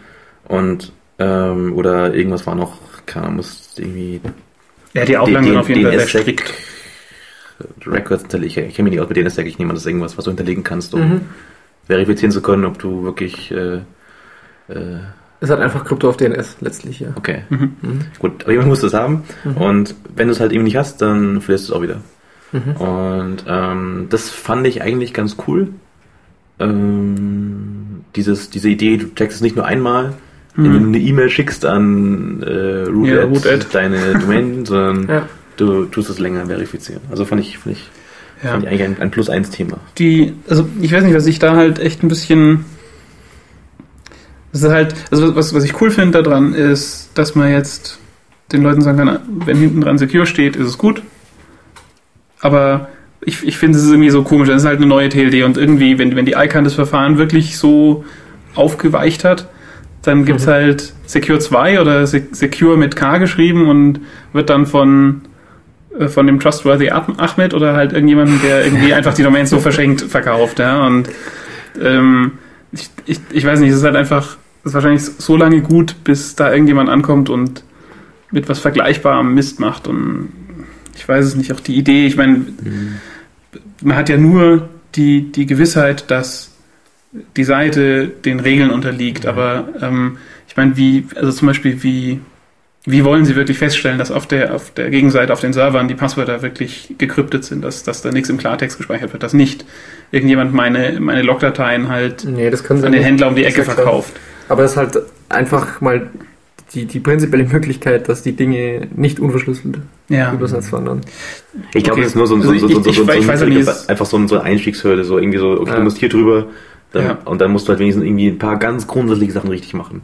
Und ähm, oder irgendwas war noch, keine Ahnung, muss irgendwie Ja, die Auflagen sind auf jeden Fall sehr strikt. Records hinterlegen. Ich kenne mich nicht aus mit DNSSEC, ich nehme an, das ist irgendwas, was du hinterlegen kannst, um Mhm. verifizieren zu können, ob du wirklich äh, äh, Es hat einfach Krypto auf DNS letztlich, ja. okay. Mhm. Mhm. Gut, aber jemand muss das haben. Mhm. Und wenn du es halt eben nicht hast, dann verlierst du es auch wieder. Mhm. Und ähm, das fand ich eigentlich ganz cool. Ähm, dieses, diese Idee, du checkst es nicht nur einmal, wenn du Mhm. eine E-Mail schickst an äh, root, Ja, root deine Domain, sondern Ja. du tust es länger verifizieren. Also fand ich, fand ich, Ja. fand ich eigentlich ein, ein Plus-Eins-Thema. die, also ich weiß nicht, was ich da halt echt ein bisschen. Das ist halt, also was, was ich cool finde daran ist, dass man jetzt den Leuten sagen kann, wenn hinten dran Secure steht, ist es gut. Aber ich, ich finde es irgendwie so komisch, das ist halt eine neue TLD und irgendwie, wenn, wenn die ICANN das Verfahren wirklich so aufgeweicht hat, dann gibt's Mhm. halt Secure 2 oder Se- Secure mit K geschrieben und wird dann von äh, von dem Trustworthy Ahmed oder halt irgendjemandem, der irgendwie einfach die Domains so verschenkt verkauft, ja. Und ähm, ich, ich, ich weiß nicht, es ist halt einfach, es ist wahrscheinlich so lange gut, bis da irgendjemand ankommt und mit was Vergleichbarem Mist macht. Und ich weiß es nicht, auch die Idee, ich meine, man hat ja nur die, die Gewissheit, dass die Seite den Regeln unterliegt, aber ähm, ich meine, wie, also zum Beispiel, wie, wie wollen Sie wirklich feststellen, dass auf der, auf der Gegenseite, auf den Servern die Passwörter wirklich gekryptet sind, dass, dass da nichts im Klartext gespeichert wird, dass nicht irgendjemand meine, meine Logdateien halt Nee, das an den. Händler um die Ecke Das klar. verkauft. Aber es ist halt einfach mal die, die prinzipielle Möglichkeit, dass die Dinge nicht unverschlüsselt Ja. übersetzt wandern. Ich glaube, Okay. das ist nur so, ein- so, so, so, ich- so, ich- so, ich so weiß ja ein- nicht, es- einfach so, ein- so eine Einstiegshürde, so irgendwie so, okay, Ja. du musst hier drüber dann, Ja. und dann musst du halt wenigstens irgendwie ein paar ganz grundsätzliche Sachen richtig machen.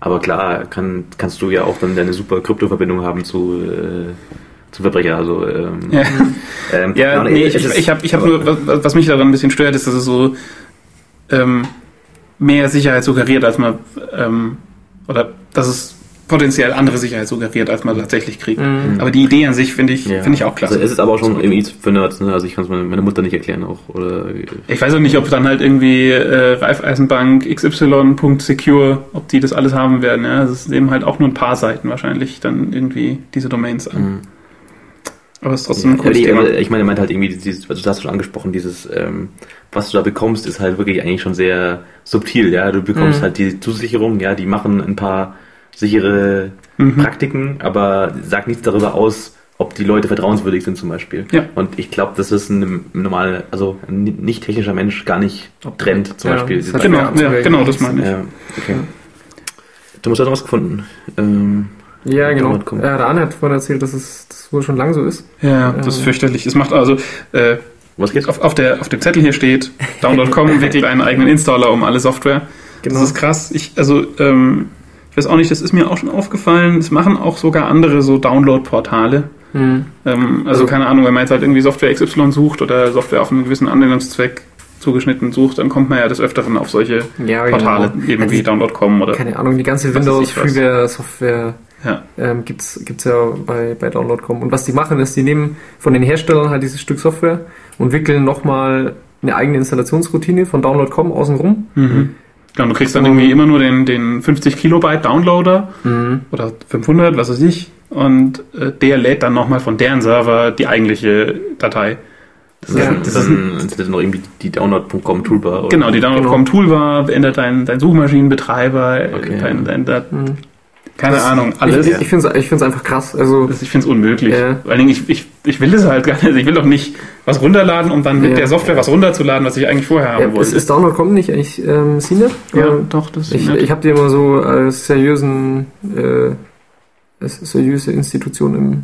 Aber klar, kann, kannst du ja auch dann deine super Krypto-Verbindung haben zu, äh, zu Verbrecher. Also, ähm, Ja. ähm, Ja, nee, ich, ist- ich habe ich hab nur, was, was mich daran ein bisschen stört, ist, dass es so ähm, mehr Sicherheit suggeriert, als man, ähm, oder dass es potenziell andere Sicherheit suggeriert, als man tatsächlich kriegt. Mhm. Aber die Idee an sich finde ich, Ja. finde ich auch klasse. Also es ist aber auch schon irgendwie für Nerds, ne? Also ich kann es meiner Mutter nicht erklären auch. Oder ich weiß auch nicht, ob dann halt irgendwie äh, Raiffeisenbank XY.secure, ob die das alles haben werden. Ja? Das nehmen halt auch nur ein paar Seiten wahrscheinlich dann irgendwie diese Domains an. Mhm. Aber es ist trotzdem Ja, ein cooles die, Thema. aber ich meine, er meint halt irgendwie, dieses, also du hast schon angesprochen, dieses, ähm, was du da bekommst, ist halt wirklich eigentlich schon sehr subtil, ja. Du bekommst Mhm. halt die Zusicherung, ja, die machen ein paar sichere Mhm. Praktiken, aber sagt nichts darüber aus, ob die Leute vertrauenswürdig sind zum Beispiel. Ja. Und ich glaube, das ist ein normal, also ein nicht technischer Mensch gar nicht trennt, zum Ja, Beispiel. das hat Genau, Ja, ja, genau, das meine ich. ja, okay. Da noch was gefunden. Ähm, Ja, genau. Download.com. Äh, Rane hat vorhin erzählt, dass es das wohl schon lang so ist. Ja, das ist Ähm. fürchterlich. Es macht also, äh, Was geht's? auf, auf, der, auf dem Zettel hier steht, download.com wickelt einen eigenen Installer um alle Software. Genau. Das ist krass. Ich, also, ähm, ich weiß auch nicht, das ist mir auch schon aufgefallen. Es machen auch sogar andere so Download-Portale. Hm. Ähm, also, Also- keine Ahnung, wenn man jetzt halt irgendwie Software XY sucht oder Software auf einen gewissen Anwendungszweck zugeschnitten sucht, dann kommt man ja des Öfteren auf solche Ja, Portale, genau. eben Also, wie download.com oder. Keine Ahnung, die ganze. Windows-Freeware-Software Ja. ähm, gibt's gibt's ja bei, bei Download.com. Und was die machen, ist, die nehmen von den Herstellern halt dieses Stück Software und wickeln nochmal eine eigene Installationsroutine von Download.com außenrum. Mhm. Genau, du kriegst dann irgendwie immer nur den, den 50 Kilobyte Downloader Mhm. oder 500, was weiß ich, und äh, der lädt dann nochmal von deren Server die eigentliche Datei. Das Ja, ist, das das ist dann installiert noch irgendwie die Download.com Toolbar. oder? Genau, die Download.com Toolbar ändert dein, dein Suchmaschinenbetreiber, Okay. dein, dein, dein, Mhm. Keine Das- Ahnung, alles. Ich, ich finde es ich find's einfach krass. Also, Das- ich finde es unmöglich. Ja. Vor allen Dingen, ich, ich, ich will das halt gar nicht. Ich will doch nicht was runterladen, um dann mit Ja. der Software was runterzuladen, was ich eigentlich vorher haben ja, ist, wollte. ist Download.com nicht eigentlich ähm, CNET? ja, Oder- doch, das ist Ich, ich habe die immer so als seriösen, äh, als seriöse Institution im,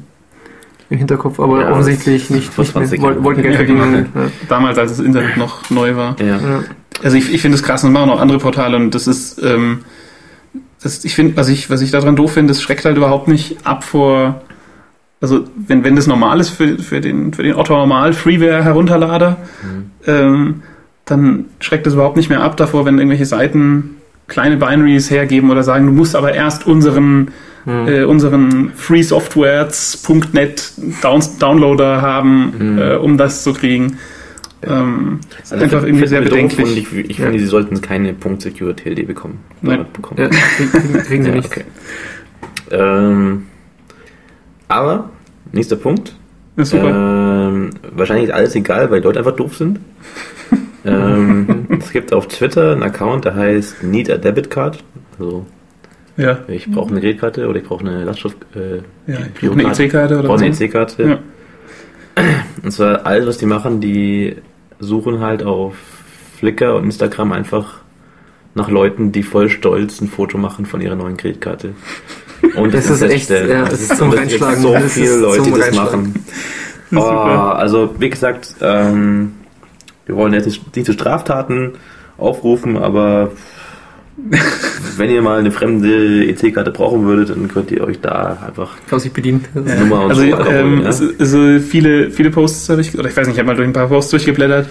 im Hinterkopf, aber Ja, offensichtlich nicht, vor nicht mehr. 20 Woll- Jahren. wollten Geld Ja, verdienen. damals, als das Internet noch neu war. Ja. Ja. Ja. Also ich, ich finde es krass und machen auch andere Portale und das ist, ähm, das, ich finde, was ich, was ich daran doof finde, das schreckt halt überhaupt nicht ab vor, also wenn, wenn das normal ist für, für den, für den Otto Normal Freeware Herunterlader, Mhm. ähm, dann schreckt es überhaupt nicht mehr ab davor, wenn irgendwelche Seiten kleine Binaries hergeben oder sagen, du musst aber erst unseren, Hm. äh, unseren freesoftwares.net Down Downloader haben, Mhm. äh, um das zu kriegen. Ähm, Also einfach ich irgendwie sehr bedenklich. Ich, ich Ja. finde, sie sollten keine .secure.tld bekommen. Nein. bekommen. Ja, kriegen, kriegen sie Ja, nicht. okay. Ähm, aber, nächster Punkt. Ist super. Ähm, wahrscheinlich ist alles egal, weil die Leute einfach doof sind. ähm, es gibt auf Twitter einen Account, der heißt Need a Debit Card. Also, ja. ich brauche eine Kreditkarte oder ich brauche eine Lastschrift. Äh, Ja, ich brauche eine EC-Karte oder brauche eine EC-Karte. Und zwar alles, was die machen, die suchen halt auf Flickr und Instagram einfach nach Leuten, die voll stolz ein Foto machen von ihrer neuen Kreditkarte. Und Das ist echt, ja, das das ist zum Reinschlagen. So Das viele Leute, die das machen. Das Oh, also, wie gesagt, ähm, wir wollen jetzt nicht zu Straftaten aufrufen, aber wenn ihr mal eine fremde EC-Karte brauchen würdet, dann könnt ihr euch da einfach Kann sich bedienen. Nummer und also so ähm, ja. also viele, viele Posts habe ich, oder ich weiß nicht, ich habe mal durch ein paar Posts durchgeblättert,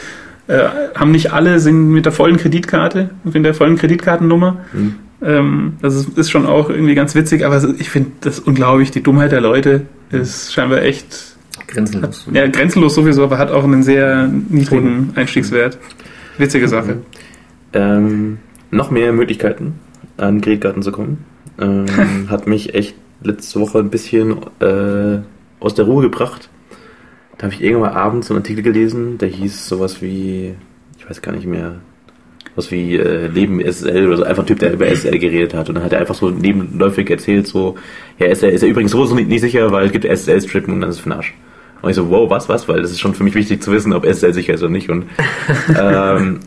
äh, haben nicht alle, sind mit der vollen Kreditkarte, mit der vollen Kreditkartennummer. Hm. Ähm, das ist, ist schon auch irgendwie ganz witzig, aber ich finde das unglaublich, die Dummheit der Leute ist scheinbar echt Grenzenlos. ja, grenzenlos sowieso, aber hat auch einen sehr niedrigen Einstiegswert. Witzige Sache. Ähm, noch mehr Möglichkeiten, an Kreditkarten zu kommen. Ähm, hat mich echt letzte Woche ein bisschen äh, aus der Ruhe gebracht. Da habe ich irgendwann mal abends so einen Artikel gelesen, der hieß sowas wie, ich weiß gar nicht mehr, was wie äh, Leben SSL oder so, einfach ein Typ, der über SSL geredet hat. Und dann hat er einfach so nebenläufig erzählt, so, ja, SSL ist ja übrigens so, so nicht, nicht sicher, weil es gibt SSL-Strippen und dann ist es für den Arsch. Und ich so, wow, was, was? Weil das ist schon für mich wichtig zu wissen, ob SSL sicher ist oder nicht. Und, ähm,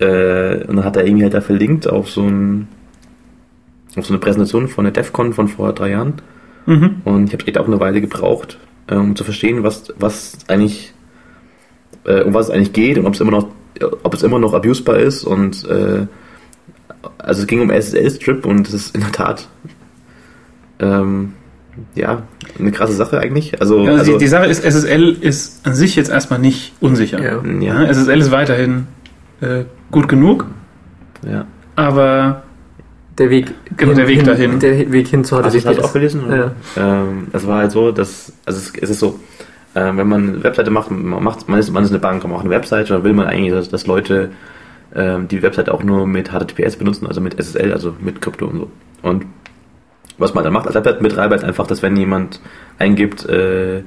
äh, und dann hat er irgendwie halt da verlinkt auf so ein auf so eine Präsentation von der DEFCON von vor drei Jahren. Mhm. Und ich habe echt auch eine Weile gebraucht, äh, um zu verstehen, was, was eigentlich, äh, um was es eigentlich geht und ob es immer noch, ob es immer noch abusbar ist. Und äh, also es ging um SSL-Strip und das ist in der Tat ähm, ja eine krasse Sache eigentlich. Also, Ja, also die, die Sache ist, SSL ist an sich jetzt erstmal nicht unsicher. Ja, ja, SSL ist weiterhin äh, gut genug, ja. aber Der Weg, Genau, der Weg hin, dahin. Der Weg hin zu Hast du es halt HTTPS. auch gelesen? Oder? Ähm, es war halt so, dass, also es, es ist so, äh, wenn man eine Webseite macht, man, macht, man, ist, man ist eine Bank, man macht eine Webseite, dann will man eigentlich, dass, dass Leute ähm, die Webseite auch nur mit HTTPS benutzen, also mit SSL, also mit Krypto und so. Und was man dann macht als Webseitenbetreiber ist einfach, dass wenn jemand eingibt, äh,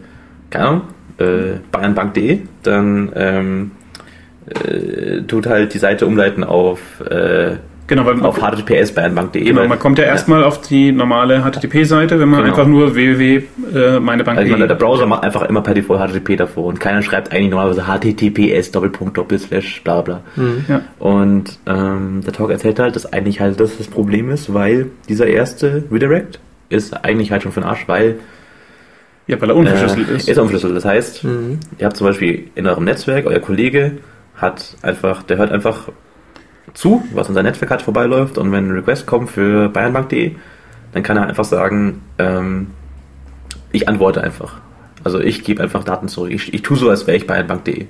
keine Ahnung, äh, bayernbank.de, dann ähm, äh, tut halt die Seite umleiten auf, äh, genau, weil auf https bayernbank.de. genau, man kommt ja erstmal auf die normale HTTP-Seite, wenn man Genau. einfach nur www meine Bank Also der Browser macht einfach immer per Default HTTP davor und keiner schreibt eigentlich normalerweise HTTPS Doppelpunkt Doppelslash bla bla. Mhm. Ja. Und ähm, der Talk erzählt halt, dass eigentlich halt das das Problem ist, weil dieser erste Redirect, ist eigentlich halt schon für den Arsch, weil Ja, weil er unverschlüsselt äh, ist. ist unverschlüsselt. Das heißt, Mhm. ihr habt zum Beispiel in eurem Netzwerk, euer Kollege hat einfach, der hört einfach zu, was in sein Netzwerk hat, vorbeiläuft und wenn ein Request kommt für bayernbank.de, dann kann er einfach sagen, ähm, ich antworte einfach. Also ich gebe einfach Daten zurück. Ich, ich tue so, als wäre ich bayernbank.de.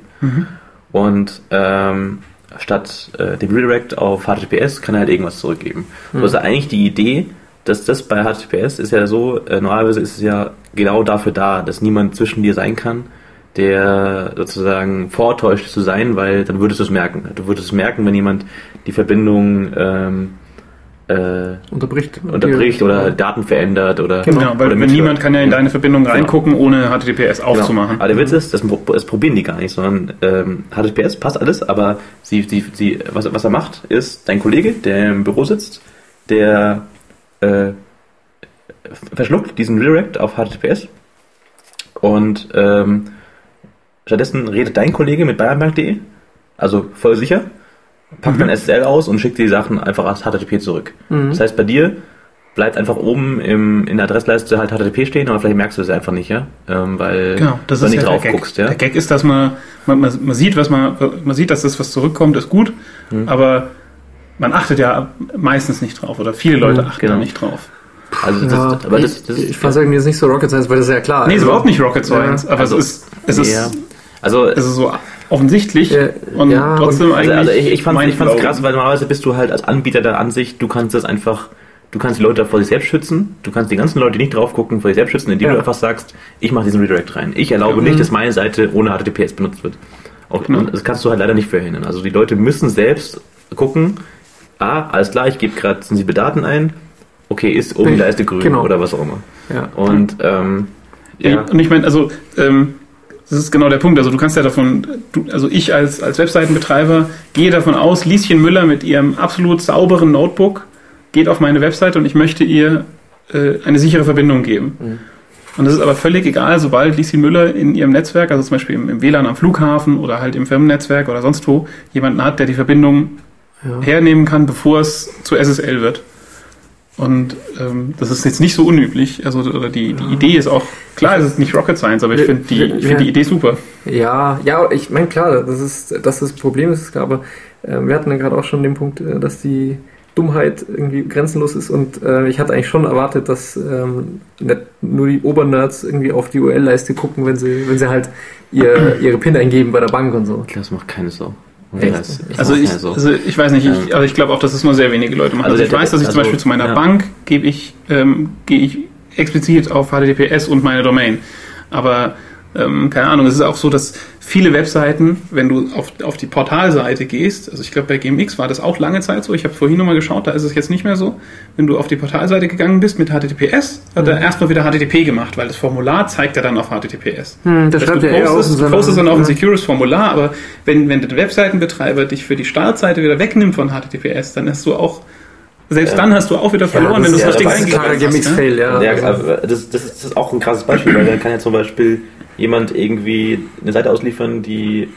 Und ähm, statt äh, dem Redirect auf HTTPS kann er halt irgendwas zurückgeben. So ist ja eigentlich die Idee, dass das bei HTTPS ist ja so, äh, normalerweise ist es ja genau dafür da, dass niemand zwischen dir sein kann, der sozusagen vortäuscht zu sein, weil dann würdest du es merken. Du würdest es merken, wenn jemand die Verbindung ähm, äh, Unterbricht. unterbricht oder Daten verändert oder Genau, weil oder wenn niemand kann ja in deine Verbindung reingucken, ohne HTTPS Genau. aufzumachen. Aber der Witz ist, das, das probieren die gar nicht, sondern ähm, HTTPS passt alles, aber sie, sie, sie, was, was er macht, ist dein Kollege, der im Büro sitzt, der äh, verschluckt diesen Redirect auf HTTPS und ähm, stattdessen redet dein Kollege mit bayernbank.de, also voll sicher, packt dann SSL aus und schickt die Sachen einfach als HTTP zurück. Mhm. Das heißt, bei dir bleibt einfach oben im, in der Adressleiste halt HTTP stehen, aber vielleicht merkst du es einfach nicht, ja? Ähm, weil Genau, das du ist nicht ja drauf der Gag. guckst, ja? Der Gag ist, dass man, man, man, man sieht, was man, man sieht, dass das, was zurückkommt, ist gut, Mhm. aber man achtet ja meistens nicht drauf oder viele Leute Mhm, achten genau. da nicht drauf. Also das, Ja, aber das, ich, das ich fand es irgendwie jetzt nicht so Rocket Science, weil das ist ja klar. Nee, ist Also, überhaupt nicht Rocket Science, aber also- es ist, es ist, ja. Also, es ist so offensichtlich Ja, und ja, trotzdem und- eigentlich. also, also ich, ich fand es krass, weil normalerweise bist du halt als Anbieter der Ansicht, du kannst das einfach, du kannst die Leute vor sich selbst schützen, du kannst die ganzen Leute, die nicht drauf gucken, vor sich selbst schützen, indem Ja. du einfach sagst, ich mache diesen Redirect rein. Ich erlaube Ja. nicht, dass meine Seite ohne HTTPS benutzt wird. Auch, Genau. Und das kannst du halt leider nicht verhindern. Also die Leute müssen selbst gucken, ah, alles klar, ich gebe gerade sensible Daten ein, okay, ist oben Ich- Leiste grün genau. oder was auch immer. Ja. Und ähm, ja, Und ich meine, also, ähm, das ist genau der Punkt. Also du kannst ja davon, du, also ich als, als Webseitenbetreiber gehe davon aus, Lieschen Müller mit ihrem absolut sauberen Notebook geht auf meine Webseite und ich möchte ihr äh, eine sichere Verbindung geben. Mhm. Und das ist aber völlig egal, sobald Lieschen Müller in ihrem Netzwerk, also zum Beispiel im, im WLAN am Flughafen oder halt im Firmennetzwerk oder sonst wo, jemanden hat, der die Verbindung Ja. hernehmen kann, bevor es zu SSL wird. Und ähm, das ist jetzt nicht so unüblich. Also oder die, die Idee ist auch, klar, es ist nicht Rocket Science, aber ich finde die, ich find die Idee super. Ja, ja, ich meine, klar, das ist, dass das Problem ist, klar, aber äh, wir hatten ja gerade auch schon den Punkt, äh, dass die Dummheit irgendwie grenzenlos ist und äh, ich hatte eigentlich schon erwartet, dass ähm, nicht nur die Obernerds irgendwie auf die URL-Leiste gucken, wenn sie, wenn sie halt ihr, ihre PIN eingeben bei der Bank und so. das macht keine Sau. Das- das Also ich, Sau. also ich weiß nicht, ich, aber ich glaube auch, dass es nur sehr wenige Leute machen. Also Also, ich weiß, dass ich zum also, Beispiel zu meiner ja. Bank gebe ich, ähm, gehe ich explizit auf HTTPS und meine Domain. Aber ähm, keine Ahnung, es ist auch so, dass viele Webseiten, wenn du auf, auf die Portalseite gehst, also ich glaube bei GMX war das auch lange Zeit so, ich habe vorhin nochmal geschaut, da ist es jetzt nicht mehr so, wenn du auf die Portalseite gegangen bist mit HTTPS, hat er erstmal wieder HTTP gemacht, weil das Formular zeigt er dann auf HTTPS. Hm, das Das schreibt du ja aus postest, in du postest dann auch ein ja. secures Formular, aber wenn, wenn der Webseitenbetreiber dich für die Startseite wieder wegnimmt von HTTPS, dann hast du auch, selbst Ja. dann hast du auch wieder verloren, das wenn du es ja- richtig das ist eingegeben klarer hast. ne? Ja. Ja, aber das, das, ist, das auch ein krasses Beispiel, weil dann kann ja zum Beispiel jemand irgendwie eine Seite ausliefern, die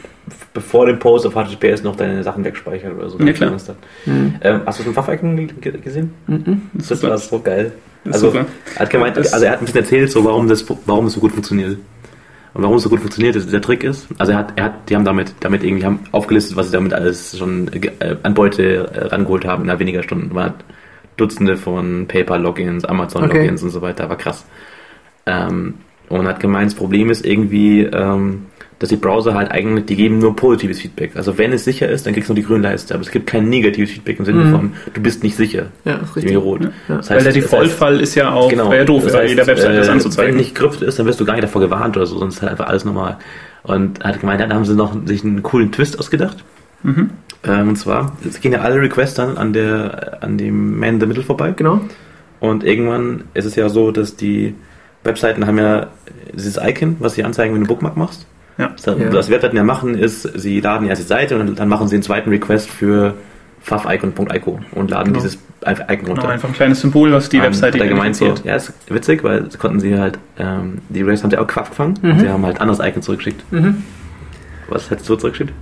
bevor dem Post auf HTTPS noch deine Sachen wegspeichert oder so. Ja, klar. Hm. Ähm, hast du das Pfaff-Icon ge- gesehen? Mhm. Das super. war so geil. Das Also, super. er hat gemeint, Das- also er hat ein bisschen erzählt, so warum das, warum es so gut funktioniert. Und warum es so gut funktioniert, ist, der Trick ist, also er hat, er hat, die haben damit, damit irgendwie haben aufgelistet, was sie damit alles schon äh, an Beute äh, rangeholt haben innerhalb weniger Stunden. War Dutzende von PayPal-Logins, Amazon-Logins Okay. und so weiter, war krass. Ähm, und hat gemeint, das Problem ist irgendwie, ähm, dass die Browser halt eigentlich, die geben nur positives Feedback. Also wenn es sicher ist, dann kriegst du nur die grüne Leiste, aber es gibt kein negatives Feedback im Sinne Mhm. von, du bist nicht sicher. Ja, ist richtig. rot. Ja. Das Weil der heißt- Default-Fall ist ja auch, Genau. ja doof, Das bei heißt, jeder Webseite das äh, anzuzeigen. Wenn nicht Krypt ist, dann wirst du gar nicht davor gewarnt oder so, sonst ist halt einfach alles normal. Und er hat gemeint, ja, da haben sie noch sich einen coolen Twist ausgedacht. Mhm. Ähm, und zwar, es gehen ja alle Requests dann an der, an dem Man in the Middle vorbei. Genau. Und irgendwann ist es ja so, dass die Webseiten haben ja dieses Icon, was sie anzeigen, wenn du Bookmark machst. Ja. Das, Ja. Was Webseiten ja machen, ist, sie laden erst die Seite und dann machen sie einen zweiten Request für favicon.ico und laden Genau. dieses Icon runter. Genau, einfach ein kleines Symbol, was die Ähm, Webseite hat gemeint identifiziert. ja, ist witzig, weil das konnten sie halt, ähm, die Race haben sie auch Quack gefangen Mhm. und sie haben halt anderes Icon zurückgeschickt. Mhm. Was hättest du zurückgeschickt?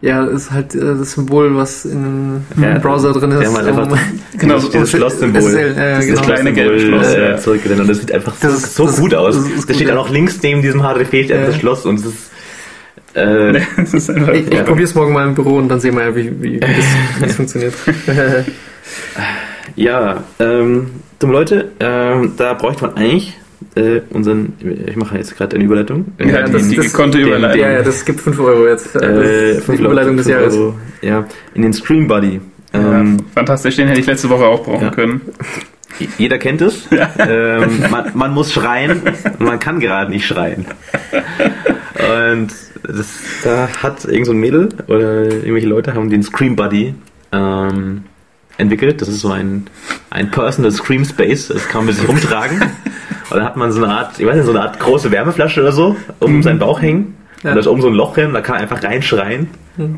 Ja, ist halt äh, das Symbol, was in Ja, im Browser drin ist. ja, man einfach- um- Genau, dieses, dieses Schlosssymbol. SSL, ja, das genau. kleine gelbe Schloss äh, ja. zurückgesendet. Und das sieht einfach Das so das- gut aus. das Das, gut, steht ja. auch noch links neben diesem steht Ja. das Schloss und es ist äh, das ist einfach, Ich, ich probiere es morgen mal im Büro und dann sehen wir ja, wie, wie, das, wie das funktioniert. Ja, ähm, dumme Leute, ähm, da bräuchte man eigentlich äh, unseren, ich mache jetzt gerade eine Überleitung. Äh, ja, das ist die das- gekonnte Überleitung. ja, ja, das gibt 5 Euro jetzt. äh, das fünf die Überleitung des Jahres. Euro, ja, in den Scream Buddy. Ähm, ja, fantastisch, den hätte ich letzte Woche auch brauchen Ja. können. Jeder kennt es. ähm, man, man muss schreien man kann gerade nicht schreien. Und das, da hat irgend so ein Mädel oder irgendwelche Leute haben den Scream Buddy ähm, entwickelt. Das ist so ein, ein Personal Scream Space. Das kann man sich rumtragen. Und dann hat man so eine Art, ich weiß nicht, so eine Art große Wärmeflasche oder so um seinen Bauch hängen. Ja. Und da ist oben so ein Loch hin, da kann man einfach reinschreien.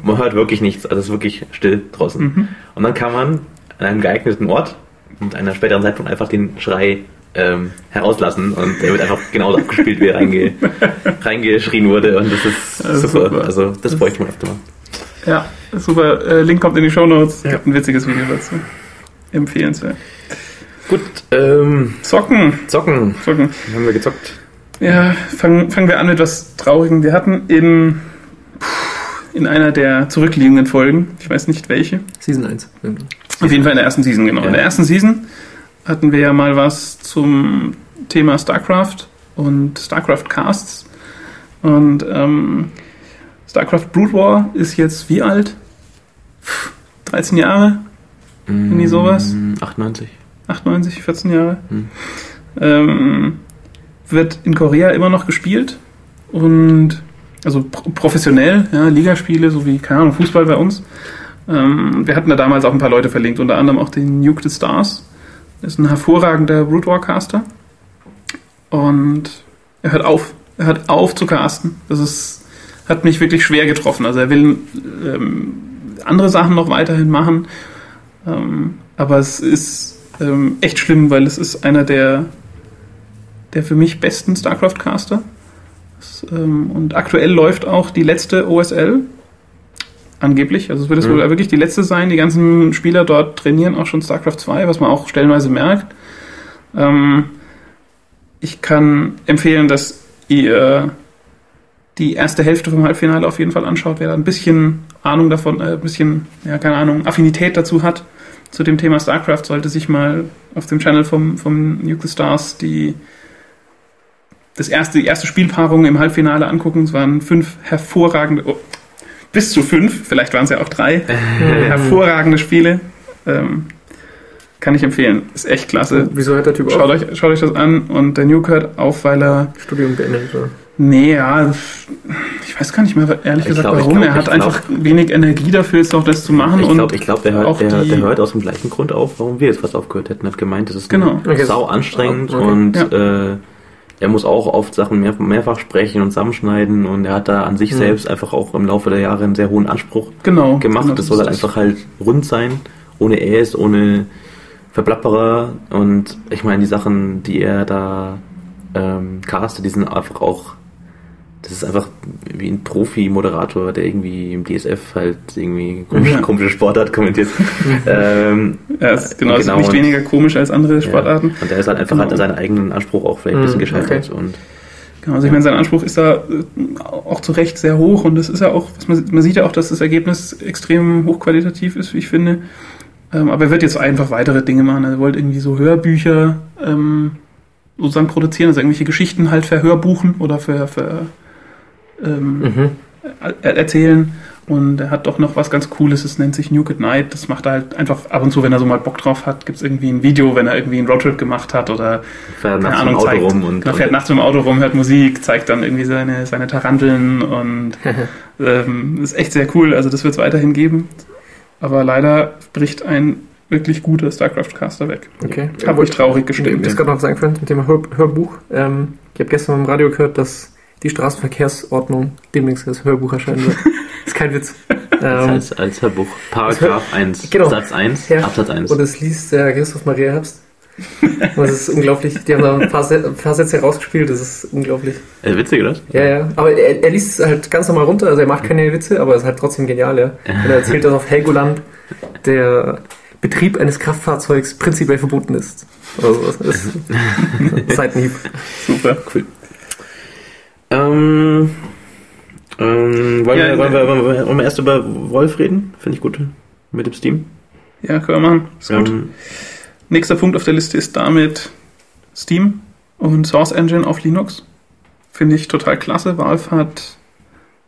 Man hört wirklich nichts, also es ist wirklich still draußen. Und dann kann man an einem geeigneten Ort und einer späteren Zeitpunkt einfach den Schrei ähm, herauslassen und der wird einfach genauso abgespielt, wie er reinge reingeschrien wurde und das ist Das ist super. super. Also das bräuchte man öfter mal. Ja, super. Äh, Link kommt in die Show Notes. Ja. Gibt ein witziges Video dazu. Empfehlenswert. Gut, ähm, Zocken. zocken. Zocken. Haben wir gezockt. Ja, fangen, fangen wir an mit was Traurigem. Wir hatten in, in einer der zurückliegenden Folgen, ich weiß nicht welche, Season 1. auf jeden Fall in der ersten Season, genau. Ja. In der ersten Season hatten wir ja mal was zum Thema StarCraft und StarCraft Casts. Und ähm, StarCraft Brood War ist jetzt wie alt? Pff, 13 Jahre? Irgendwie sowas? Mm, 98. 98, 14 Jahre. Hm. Ähm, wird in Korea immer noch gespielt und also pro professionell, ja, Ligaspiele, so wie, keine Ahnung, Fußball bei uns. Ähm, wir hatten da damals auch ein paar Leute verlinkt, unter anderem auch den Nuke the Stars. Das ist ein hervorragender Root Warcaster. Und er hört auf. Er hört auf zu casten. Das ist, hat mich wirklich schwer getroffen. Also er will ähm, andere Sachen noch weiterhin machen. Ähm, aber es ist ähm, echt schlimm, weil es ist einer der, der für mich besten StarCraft-Caster. Ähm, und aktuell läuft auch die letzte OSL. Angeblich. Also es wird es Mhm. wohl wirklich die letzte sein. Die ganzen Spieler dort trainieren auch schon StarCraft 2, was man auch stellenweise merkt. Ähm, ich kann empfehlen, dass ihr die erste Hälfte vom Halbfinale auf jeden Fall anschaut, wer da ein bisschen Ahnung davon, äh, ein bisschen, ja, keine Ahnung, Affinität dazu hat, zu dem Thema StarCraft, sollte sich mal auf dem Channel vom, vom Nuke the Stars die, das erste, die erste Spielpaarung im Halbfinale angucken. Es waren fünf hervorragende, oh, bis zu fünf, vielleicht waren es ja auch drei, hervorragende Spiele. Ähm, kann ich empfehlen. Ist echt klasse. Wieso hört der Typ Schaut auf? euch, schaut euch das an und der Nuke hört auf, weil er Studium beendet. Oder? Nee, ja, ich weiß gar nicht mehr, ehrlich Ich gesagt, glaub, warum. glaub, er hat ich einfach wenig Energie dafür, jetzt noch das zu machen. Ich glaube, ich glaub, der, hört, der, der hört aus dem gleichen Grund auf, warum wir jetzt fast aufgehört hätten. Er hat gemeint, das ist Genau. Okay. sau anstrengend Okay. und Ja. äh, er muss auch oft Sachen mehr, mehrfach sprechen und zusammenschneiden und er hat da an sich Mhm. selbst einfach auch im Laufe der Jahre einen sehr hohen Anspruch genau, gemacht. Genau, das soll halt einfach halt rund sein, ohne Äs, ohne Verplapperer und ich meine, die Sachen, die er da ähm, castet, die sind einfach auch das ist einfach wie ein Profi-Moderator, der irgendwie im DSF halt irgendwie komische, Ja. komische Sportart kommentiert. ähm, Ja, ist genau, Genau, ist nicht weniger komisch als andere Sportarten. Ja. Und der ist halt einfach Genau. hat seinen eigenen Anspruch auch vielleicht ein bisschen Mhm, gescheitert. Und Genau, also ich meine, sein Anspruch ist da äh, auch zu Recht sehr hoch und das ist ja auch, man, man sieht ja auch, dass das Ergebnis extrem hochqualitativ ist, wie ich finde. Ähm, aber er wird jetzt einfach weitere Dinge machen. Er wollte irgendwie so Hörbücher ähm, sozusagen produzieren, also irgendwelche Geschichten halt verhörbuchen oder ver, ver ähm, Mhm. er- erzählen. Und er hat doch noch was ganz Cooles, es nennt sich Nuke at Night. Das macht er halt einfach ab und zu, wenn er so mal Bock drauf hat, gibt es irgendwie ein Video, wenn er irgendwie einen Roadtrip gemacht hat oder fährt keine nachts im Ahnung, Auto zeigt, rum und, genau, fährt nachts mit dem Auto rum, hört Musik, zeigt dann irgendwie seine, seine Taranteln und ähm, ist echt sehr cool. Also das wird es weiterhin geben. Aber leider bricht ein wirklich guter StarCraft-Caster weg. Okay. Hab mich traurig gestimmt. Mir ist gerade noch was eingefallen zum Thema Hör Hörbuch. Ähm, ich habe gestern im Radio gehört, dass die Straßenverkehrsordnung demnächst als Hörbuch erscheinen wird. ist kein Witz. Ähm, als, als Hörbuch. Paragraph 1, Genau. Satz 1, Ja. Absatz 1. und es liest der Christoph Maria Herbst. Das ist unglaublich. Die haben da ein paar, ein paar Sätze rausgespielt, das ist unglaublich. Äh, witzig, oder? Ja, ja. Aber er, er liest es halt ganz normal runter, also er macht keine Witze, aber es ist halt trotzdem genial, ja. Und er erzählt, dass auf Helgoland der Betrieb eines Kraftfahrzeugs prinzipiell verboten ist. Oder sowas. Das ist Seitenhieb. Super. Cool. Ähm, ähm, wollen, Ja, wir, wollen, wir, wollen, wir, wollen wir erst über Wolf reden? Finde ich gut. Mit dem Steam. Ja, können wir machen. Ist gut. Ähm, Nächster Punkt auf der Liste ist damit Steam und Source Engine auf Linux. Finde ich total klasse. Valve hat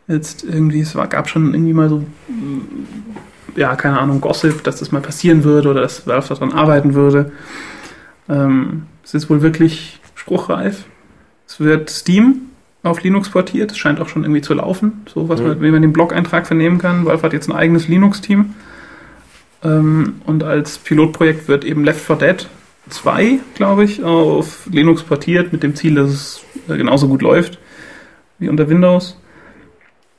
jetzt irgendwie, es war, gab schon irgendwie mal so, mm, ja, keine Ahnung, Gossip, dass das mal passieren würde oder dass Valve daran arbeiten würde. Ähm, es ist wohl wirklich spruchreif. Es wird Steam auf Linux portiert. Es scheint auch schon irgendwie zu laufen, so was Mhm. man, wie man den Blog-Eintrag vernehmen kann. Valve hat jetzt ein eigenes Linux-Team. Ähm, und als Pilotprojekt wird eben Left 4 Dead 2, glaube ich, auf Linux portiert, mit dem Ziel, dass es äh, genauso gut läuft wie unter Windows.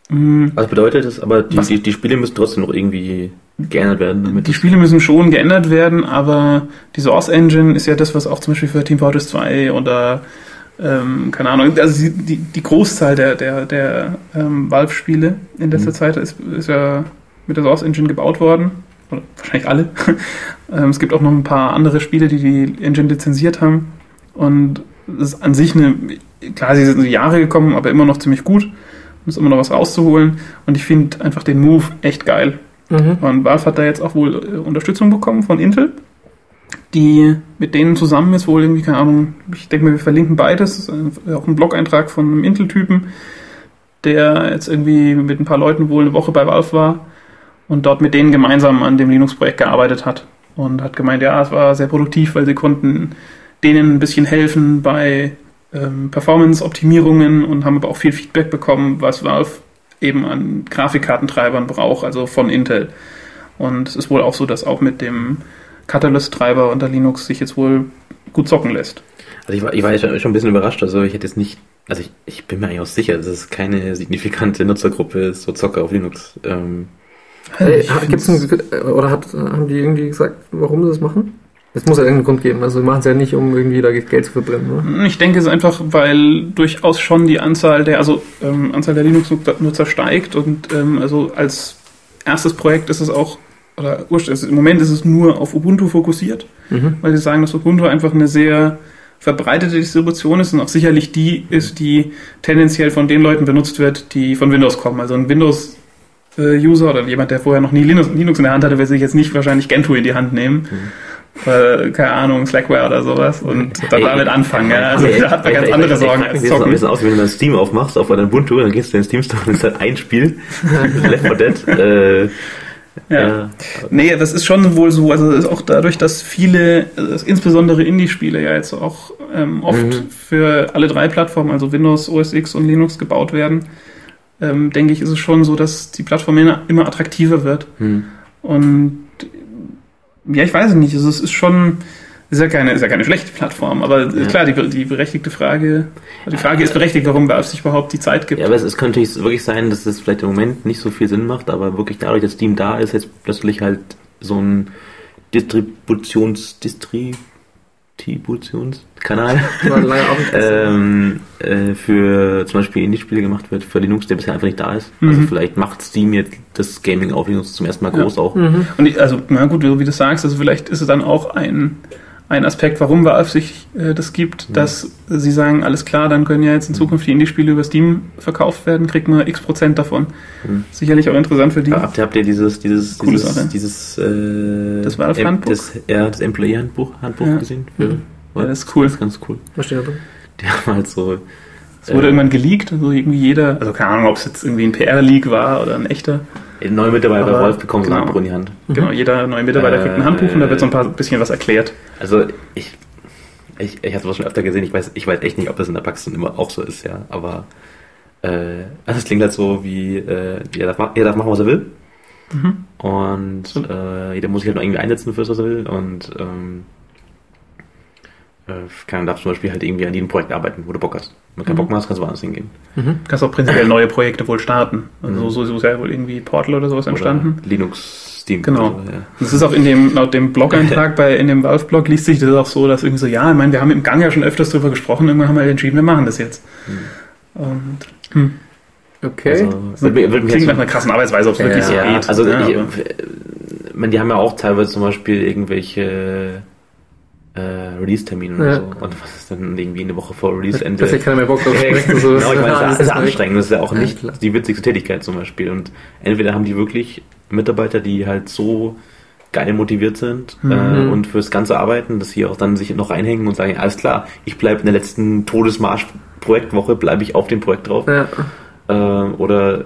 Mm, was bedeutet das? Aber die, die, die Spiele müssen trotzdem noch irgendwie geändert werden. Die Spiele müssen schon geändert werden, aber die Source Engine ist ja das, was auch zum Beispiel für Team Fortress 2 oder ähm, keine Ahnung, also die, die, Großzahl der, der, der ähm, Valve-Spiele in letzter Mhm. Zeit ist, ist ja mit der Source Engine gebaut worden. Oder wahrscheinlich alle. ähm, es gibt auch noch ein paar andere Spiele, die die Engine lizenziert haben. Und es ist an sich eine, klar, sie sind in die Jahre gekommen, aber immer noch ziemlich gut. Um ist immer noch was rauszuholen. Und ich finde einfach den Move echt geil. Mhm. Und Valve hat da jetzt auch wohl äh, Unterstützung bekommen von Intel, die mit denen zusammen ist wohl irgendwie, keine Ahnung, ich denke mal, wir verlinken beides, auch ein Blog-Eintrag von einem Intel-Typen, der jetzt irgendwie mit ein paar Leuten wohl eine Woche bei Valve war und dort mit denen gemeinsam an dem Linux-Projekt gearbeitet hat und hat gemeint, ja, es war sehr produktiv, weil sie konnten denen ein bisschen helfen bei ähm, Performance-Optimierungen und haben aber auch viel Feedback bekommen, was Valve eben an Grafikkartentreibern braucht, also von Intel. Und es ist wohl auch so, dass auch mit dem Catalyst-Treiber unter Linux sich jetzt wohl gut zocken lässt. Also ich war, ich war schon schon ein bisschen überrascht. Also ich hätte jetzt nicht, also ich, ich bin mir eigentlich auch sicher, dass es keine signifikante Nutzergruppe ist, so Zocker auf Linux. Ähm, Hey, gibt's einen, oder hat, haben die irgendwie gesagt, warum sie das machen? Es muss ja irgendeinen Grund geben. Also, sie machen es ja nicht, um irgendwie da Geld zu verbrennen. Ne? Ich denke es ist einfach, weil durchaus schon die Anzahl der, also ähm, Anzahl der Linux-Nutzer steigt und ähm, also als erstes Projekt ist es auch, oder also im Moment ist es nur auf Ubuntu fokussiert, Mhm. weil sie sagen, dass Ubuntu einfach eine sehr verbreitete Distribution ist und auch sicherlich die ist, die tendenziell von den Leuten benutzt wird, die von Windows kommen. Also ein Windows-User oder jemand, der vorher noch nie Linux, Linux in der Hand hatte, wird sich jetzt nicht wahrscheinlich Gentoo in die Hand nehmen. Äh, keine Ahnung, Slackware oder sowas und dann Ey, damit anfangen. Ja. Also ey, da hat man ey, ganz andere Sorgen ey, als Wie sieht zocken. es aus, wenn du dann Steam aufmachst auf deinem Ubuntu, dann gehst du in den Steam Store und ist halt ein Spiel. Left 4 Dead. Äh, Ja. Nee, das ist schon wohl so. Also das ist auch dadurch, dass viele, also insbesondere Indie-Spiele ja jetzt auch ähm, oft Mhm. für alle drei Plattformen, also Windows, OS X und Linux gebaut werden, ähm, denke ich, ist es schon so, dass die Plattform immer, attraktiver wird. hm. Und ja, ich weiß es nicht. Also es ist schon, ist ja keine, ist ja keine schlechte Plattform, aber Ja. klar, die, die berechtigte Frage, die Frage ist berechtigt, warum Valve sich überhaupt die Zeit gibt. Ja, aber es, es könnte wirklich sein, dass es vielleicht im Moment nicht so viel Sinn macht, aber wirklich dadurch, dass Steam da ist, jetzt plötzlich halt so ein Distributions, Distributionskanal ähm, äh, für zum Beispiel Indie-Spiele gemacht wird, für Linux, der bisher einfach nicht da ist. Also Mhm. vielleicht macht Steam jetzt das Gaming auf Linux zum ersten Mal Ja. groß auch. Mhm. Und ich, also, na gut, wie du das sagst, also vielleicht ist es dann auch ein, ein Aspekt, warum Valve sich äh, das gibt, Mhm. dass sie sagen, alles klar, dann können ja jetzt in Zukunft die Indie-Spiele über Steam verkauft werden, kriegt man x Prozent davon. Mhm. Sicherlich auch interessant für die. Habt ihr, habt ihr dieses, dieses, Coole dieses, Sache. dieses, äh, Das Valve-Handbuch? Das, ja, das Employee-Handbuch Handbuch Ja. gesehen? Für, Mhm. Ja, das ist cool. Das ist ganz cool. Was steht da drin? Die haben halt so, Es wurde äh, irgendwann geleakt, also irgendwie jeder, also keine Ahnung, ob es jetzt irgendwie ein PR-Leak war oder ein echter. Neue Mitarbeiter bei Wolf bekommen so ein genau. Handbuch in die Hand. Mhm. Genau, jeder neue Mitarbeiter kriegt ein Handbuch und da wird so ein paar bisschen was erklärt. Also ich, ich, ich habe sowas schon öfter gesehen. Ich weiß, ich weiß echt nicht, ob das in der Praxis immer auch so ist, ja. Aber äh, also es klingt halt so wie äh, jeder, darf, jeder darf machen, was er will. Mhm. Und äh, jeder muss sich halt noch irgendwie einsetzen für das, was er will. Und ähm, äh, kann darf zum Beispiel halt irgendwie an jedem Projekt arbeiten, wo du Bock hast. Wenn du keinen Mhm. Bock mehr hast, kannst du woanders hingehen. Mhm. Kannst auch prinzipiell neue Projekte wohl starten. Also Mhm. so, so ist ja wohl irgendwie Portal oder sowas entstanden. Oder Linux Steam. Genau. Also, ja. Das ist auch in dem, laut dem Blog-Eintrag bei, in dem Valve-Blog liest sich das auch so, dass irgendwie so, ja, ich meine, wir haben im Gang ja schon öfters drüber gesprochen, irgendwann haben wir entschieden, wir machen das jetzt. Und hm, Okay. Also, mich klingt jetzt- nach einer krassen Arbeitsweise, ob es wirklich so ja, geht. also ja, ich, äh, man, die haben ja auch teilweise zum Beispiel irgendwelche äh, Release-Termine oder Ja. so. Und was ist dann irgendwie eine Woche vor Release-Ende? Dass ja keiner mehr Bock drauf Ja. So, genau, ich meine, das ist, das ist anstrengend, das ist ja auch Ja, nicht klar. die witzigste Tätigkeit zum Beispiel. Und entweder haben die wirklich Mitarbeiter, die halt so geil motiviert sind äh, Mhm. und fürs Ganze arbeiten, dass sie auch dann sich noch reinhängen und sagen, alles klar, ich bleibe in der letzten Todesmarsch-Projektwoche, bleibe ich auf dem Projekt drauf. Ja. Äh, oder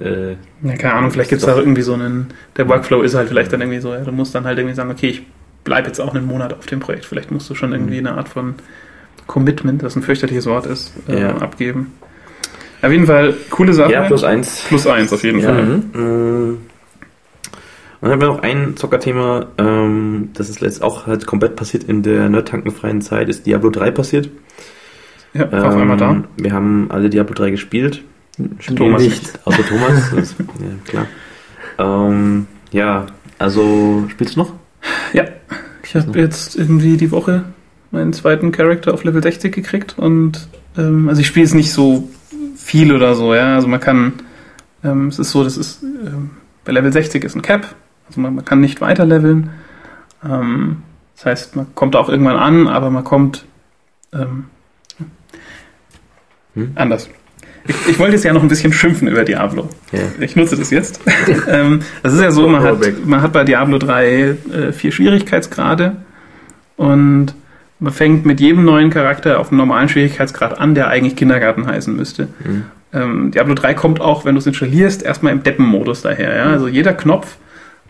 äh, Ja, keine Ahnung, vielleicht gibt es da irgendwie so einen, der Workflow ist halt vielleicht dann irgendwie so, ja, du musst dann halt irgendwie sagen, okay, ich bleibe jetzt auch einen Monat auf dem Projekt. Vielleicht musst du schon irgendwie eine Art von Commitment, das ein fürchterliches Wort ist, äh, Ja. abgeben. Auf jeden Fall, coole Sache. ja, plus eins. Plus eins auf jeden Ja. Fall. Mhm. Und dann haben wir noch ein Zockerthema, ähm, das ist jetzt auch halt komplett passiert in der nerdtankenfreien Zeit, ist Diablo 3 passiert. Ja, war auf einmal da. Ähm, Wir haben alle Diablo 3 gespielt. Thomas nicht. Außer Thomas. das, ja, klar. Ähm, ja, also spielst du noch? Ja, ich habe jetzt irgendwie die Woche meinen zweiten Charakter auf Level 60 gekriegt und ähm, also ich spiele es nicht so viel oder so, ja. Also man kann, ähm, es ist so, das ist ähm, bei Level 60 ist ein Cap, also man, man kann nicht weiter leveln. Ähm, das heißt, man kommt auch irgendwann an, aber man kommt ähm, Hm? anders. Ich, ich wollte jetzt ja noch ein bisschen schimpfen über Diablo. Ja. Ich nutze das jetzt. ähm, das ist ja so, man hat, man hat bei Diablo 3 äh, vier Schwierigkeitsgrade und man fängt mit jedem neuen Charakter auf einem normalen Schwierigkeitsgrad an, der eigentlich Kindergarten heißen müsste. Mhm. Ähm, Diablo 3 kommt auch, wenn du es installierst, erstmal im Deppenmodus daher. Ja? Also jeder Knopf,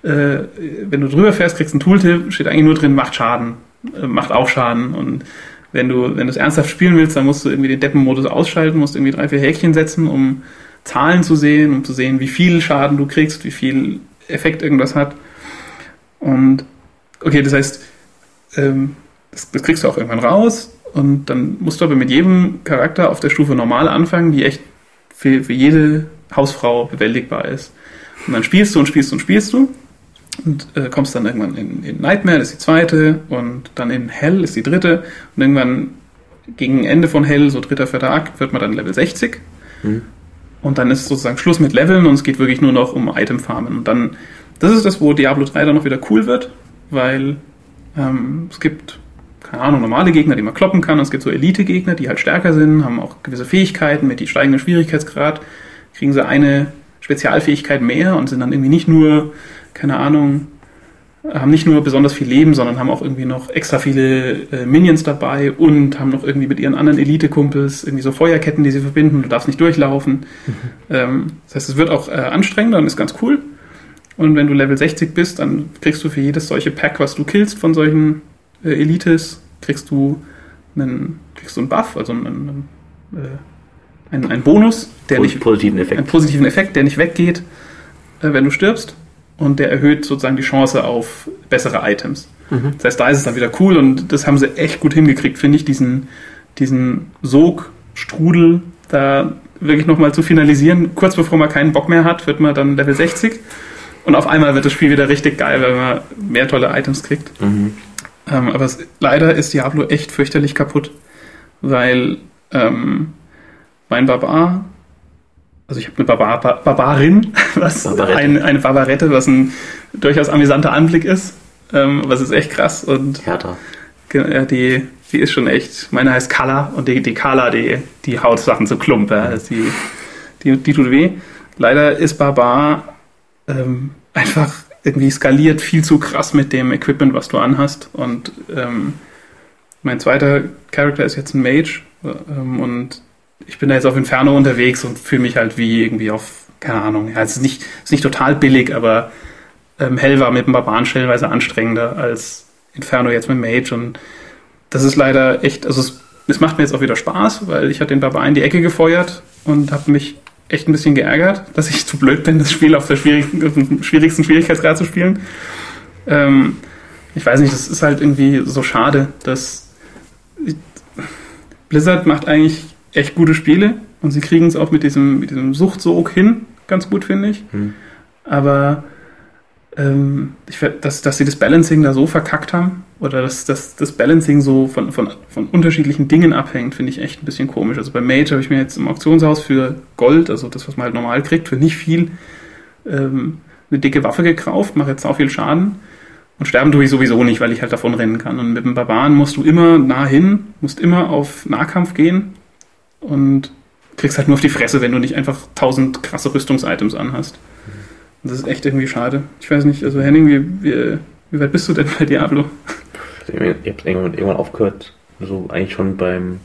äh, wenn du drüber fährst, kriegst du einen Tooltip, steht eigentlich nur drin, macht Schaden, äh, macht auch Schaden. Und wenn du, wenn du es ernsthaft spielen willst, dann musst du irgendwie den Deppenmodus ausschalten, musst irgendwie drei, vier Häkchen setzen, um Zahlen zu sehen, um zu sehen, wie viel Schaden du kriegst, wie viel Effekt irgendwas hat. Und okay, das heißt, ähm, das, das kriegst du auch irgendwann raus und dann musst du aber mit jedem Charakter auf der Stufe normal anfangen, die echt für, für jede Hausfrau bewältigbar ist. Und dann spielst du und spielst und spielst du und äh, kommst dann irgendwann in, in Nightmare, das ist die zweite, und dann in Hell ist die dritte. Und irgendwann gegen Ende von Hell, so dritter, vierter Akt, wird man dann Level 60. Mhm. Und dann ist sozusagen Schluss mit Leveln und es geht wirklich nur noch um Itemfarmen. Und dann, das ist das, wo Diablo 3 dann noch wieder cool wird, weil ähm, es gibt, keine Ahnung, normale Gegner, die man kloppen kann. Und es gibt so Elite-Gegner, die halt stärker sind, haben auch gewisse Fähigkeiten. Mit die steigenden Schwierigkeitsgrad kriegen sie eine Spezialfähigkeit mehr und sind dann irgendwie nicht nur, keine Ahnung, haben nicht nur besonders viel Leben, sondern haben auch irgendwie noch extra viele äh, Minions dabei und haben noch irgendwie mit ihren anderen Elite-Kumpels irgendwie so Feuerketten, die sie verbinden. Du darfst nicht durchlaufen. Ähm, das heißt, es wird auch äh, anstrengender und ist ganz cool. Und wenn du Level 60 bist, dann kriegst du für jedes solche Pack, was du killst von solchen äh, Elites, kriegst du einen, kriegst du einen Buff, also einen, einen, äh, einen, einen Bonus, der nicht positiven einen Effekt. positiven Effekt, der nicht weggeht, äh, wenn du stirbst. Und der erhöht sozusagen die Chance auf bessere Items. Mhm. Das heißt, da ist es dann wieder cool und das haben sie echt gut hingekriegt, finde ich, diesen, diesen Sog-Strudel da wirklich nochmal zu finalisieren. Kurz bevor man keinen Bock mehr hat, wird man dann Level 60 und auf einmal wird das Spiel wieder richtig geil, weil man mehr tolle Items kriegt. Mhm. Ähm, aber es, leider ist Diablo echt fürchterlich kaputt, weil ähm, mein Barbar, also ich habe eine Barbar, Bar- Barbarin, was Barbarette. ein, eine Barbarette, was ein durchaus amüsanter Anblick ist. Ähm, aber es ist echt krass und Härter. ja, die, die ist schon echt, meine heißt Kala und die, die Kala, die, die haut Sachen zu Klump, ja, also die, die, die tut weh. Leider ist Barbar ähm, einfach irgendwie skaliert viel zu krass mit dem Equipment, was du anhast. Und ähm, mein zweiter Charakter ist jetzt ein Mage ähm, und ich bin da jetzt auf Inferno unterwegs und fühle mich halt wie irgendwie auf, keine Ahnung, ja, es ist nicht, es ist nicht total billig, aber ähm, Hell war mit dem Barbaren stellenweise anstrengender als Inferno jetzt mit Mage und das ist leider echt, also es, es macht mir jetzt auch wieder Spaß, weil ich hatte den Barbaren in die Ecke gefeuert und habe mich echt ein bisschen geärgert, dass ich zu blöd bin, das Spiel auf, der schwierigsten, auf dem schwierigsten Schwierigkeitsgrad zu spielen. Ähm, ich weiß nicht, das ist halt irgendwie so schade, dass Blizzard macht eigentlich echt gute Spiele und sie kriegen es auch mit diesem, mit diesem Suchtsog hin, ganz gut, finde ich. Hm. Aber ähm, ich, dass, dass sie das Balancing da so verkackt haben oder dass, dass das Balancing so von, von, von unterschiedlichen Dingen abhängt, finde ich echt ein bisschen komisch. Also bei Mage habe ich mir jetzt im Auktionshaus für Gold, also das, was man halt normal kriegt, für nicht viel, ähm, eine dicke Waffe gekauft, mache jetzt auch viel Schaden. Und sterben tue ich sowieso nicht, weil ich halt davon rennen kann. Und mit dem Barbaren musst du immer nah hin, musst immer auf Nahkampf gehen und kriegst halt nur auf die Fresse, wenn du nicht einfach tausend krasse Rüstungsitems anhast. Und das ist echt irgendwie schade. Ich weiß nicht, also Henning, wie, wie, wie weit bist du denn bei Diablo? Ich habe irgendwann, irgendwann aufgehört, so eigentlich schon beim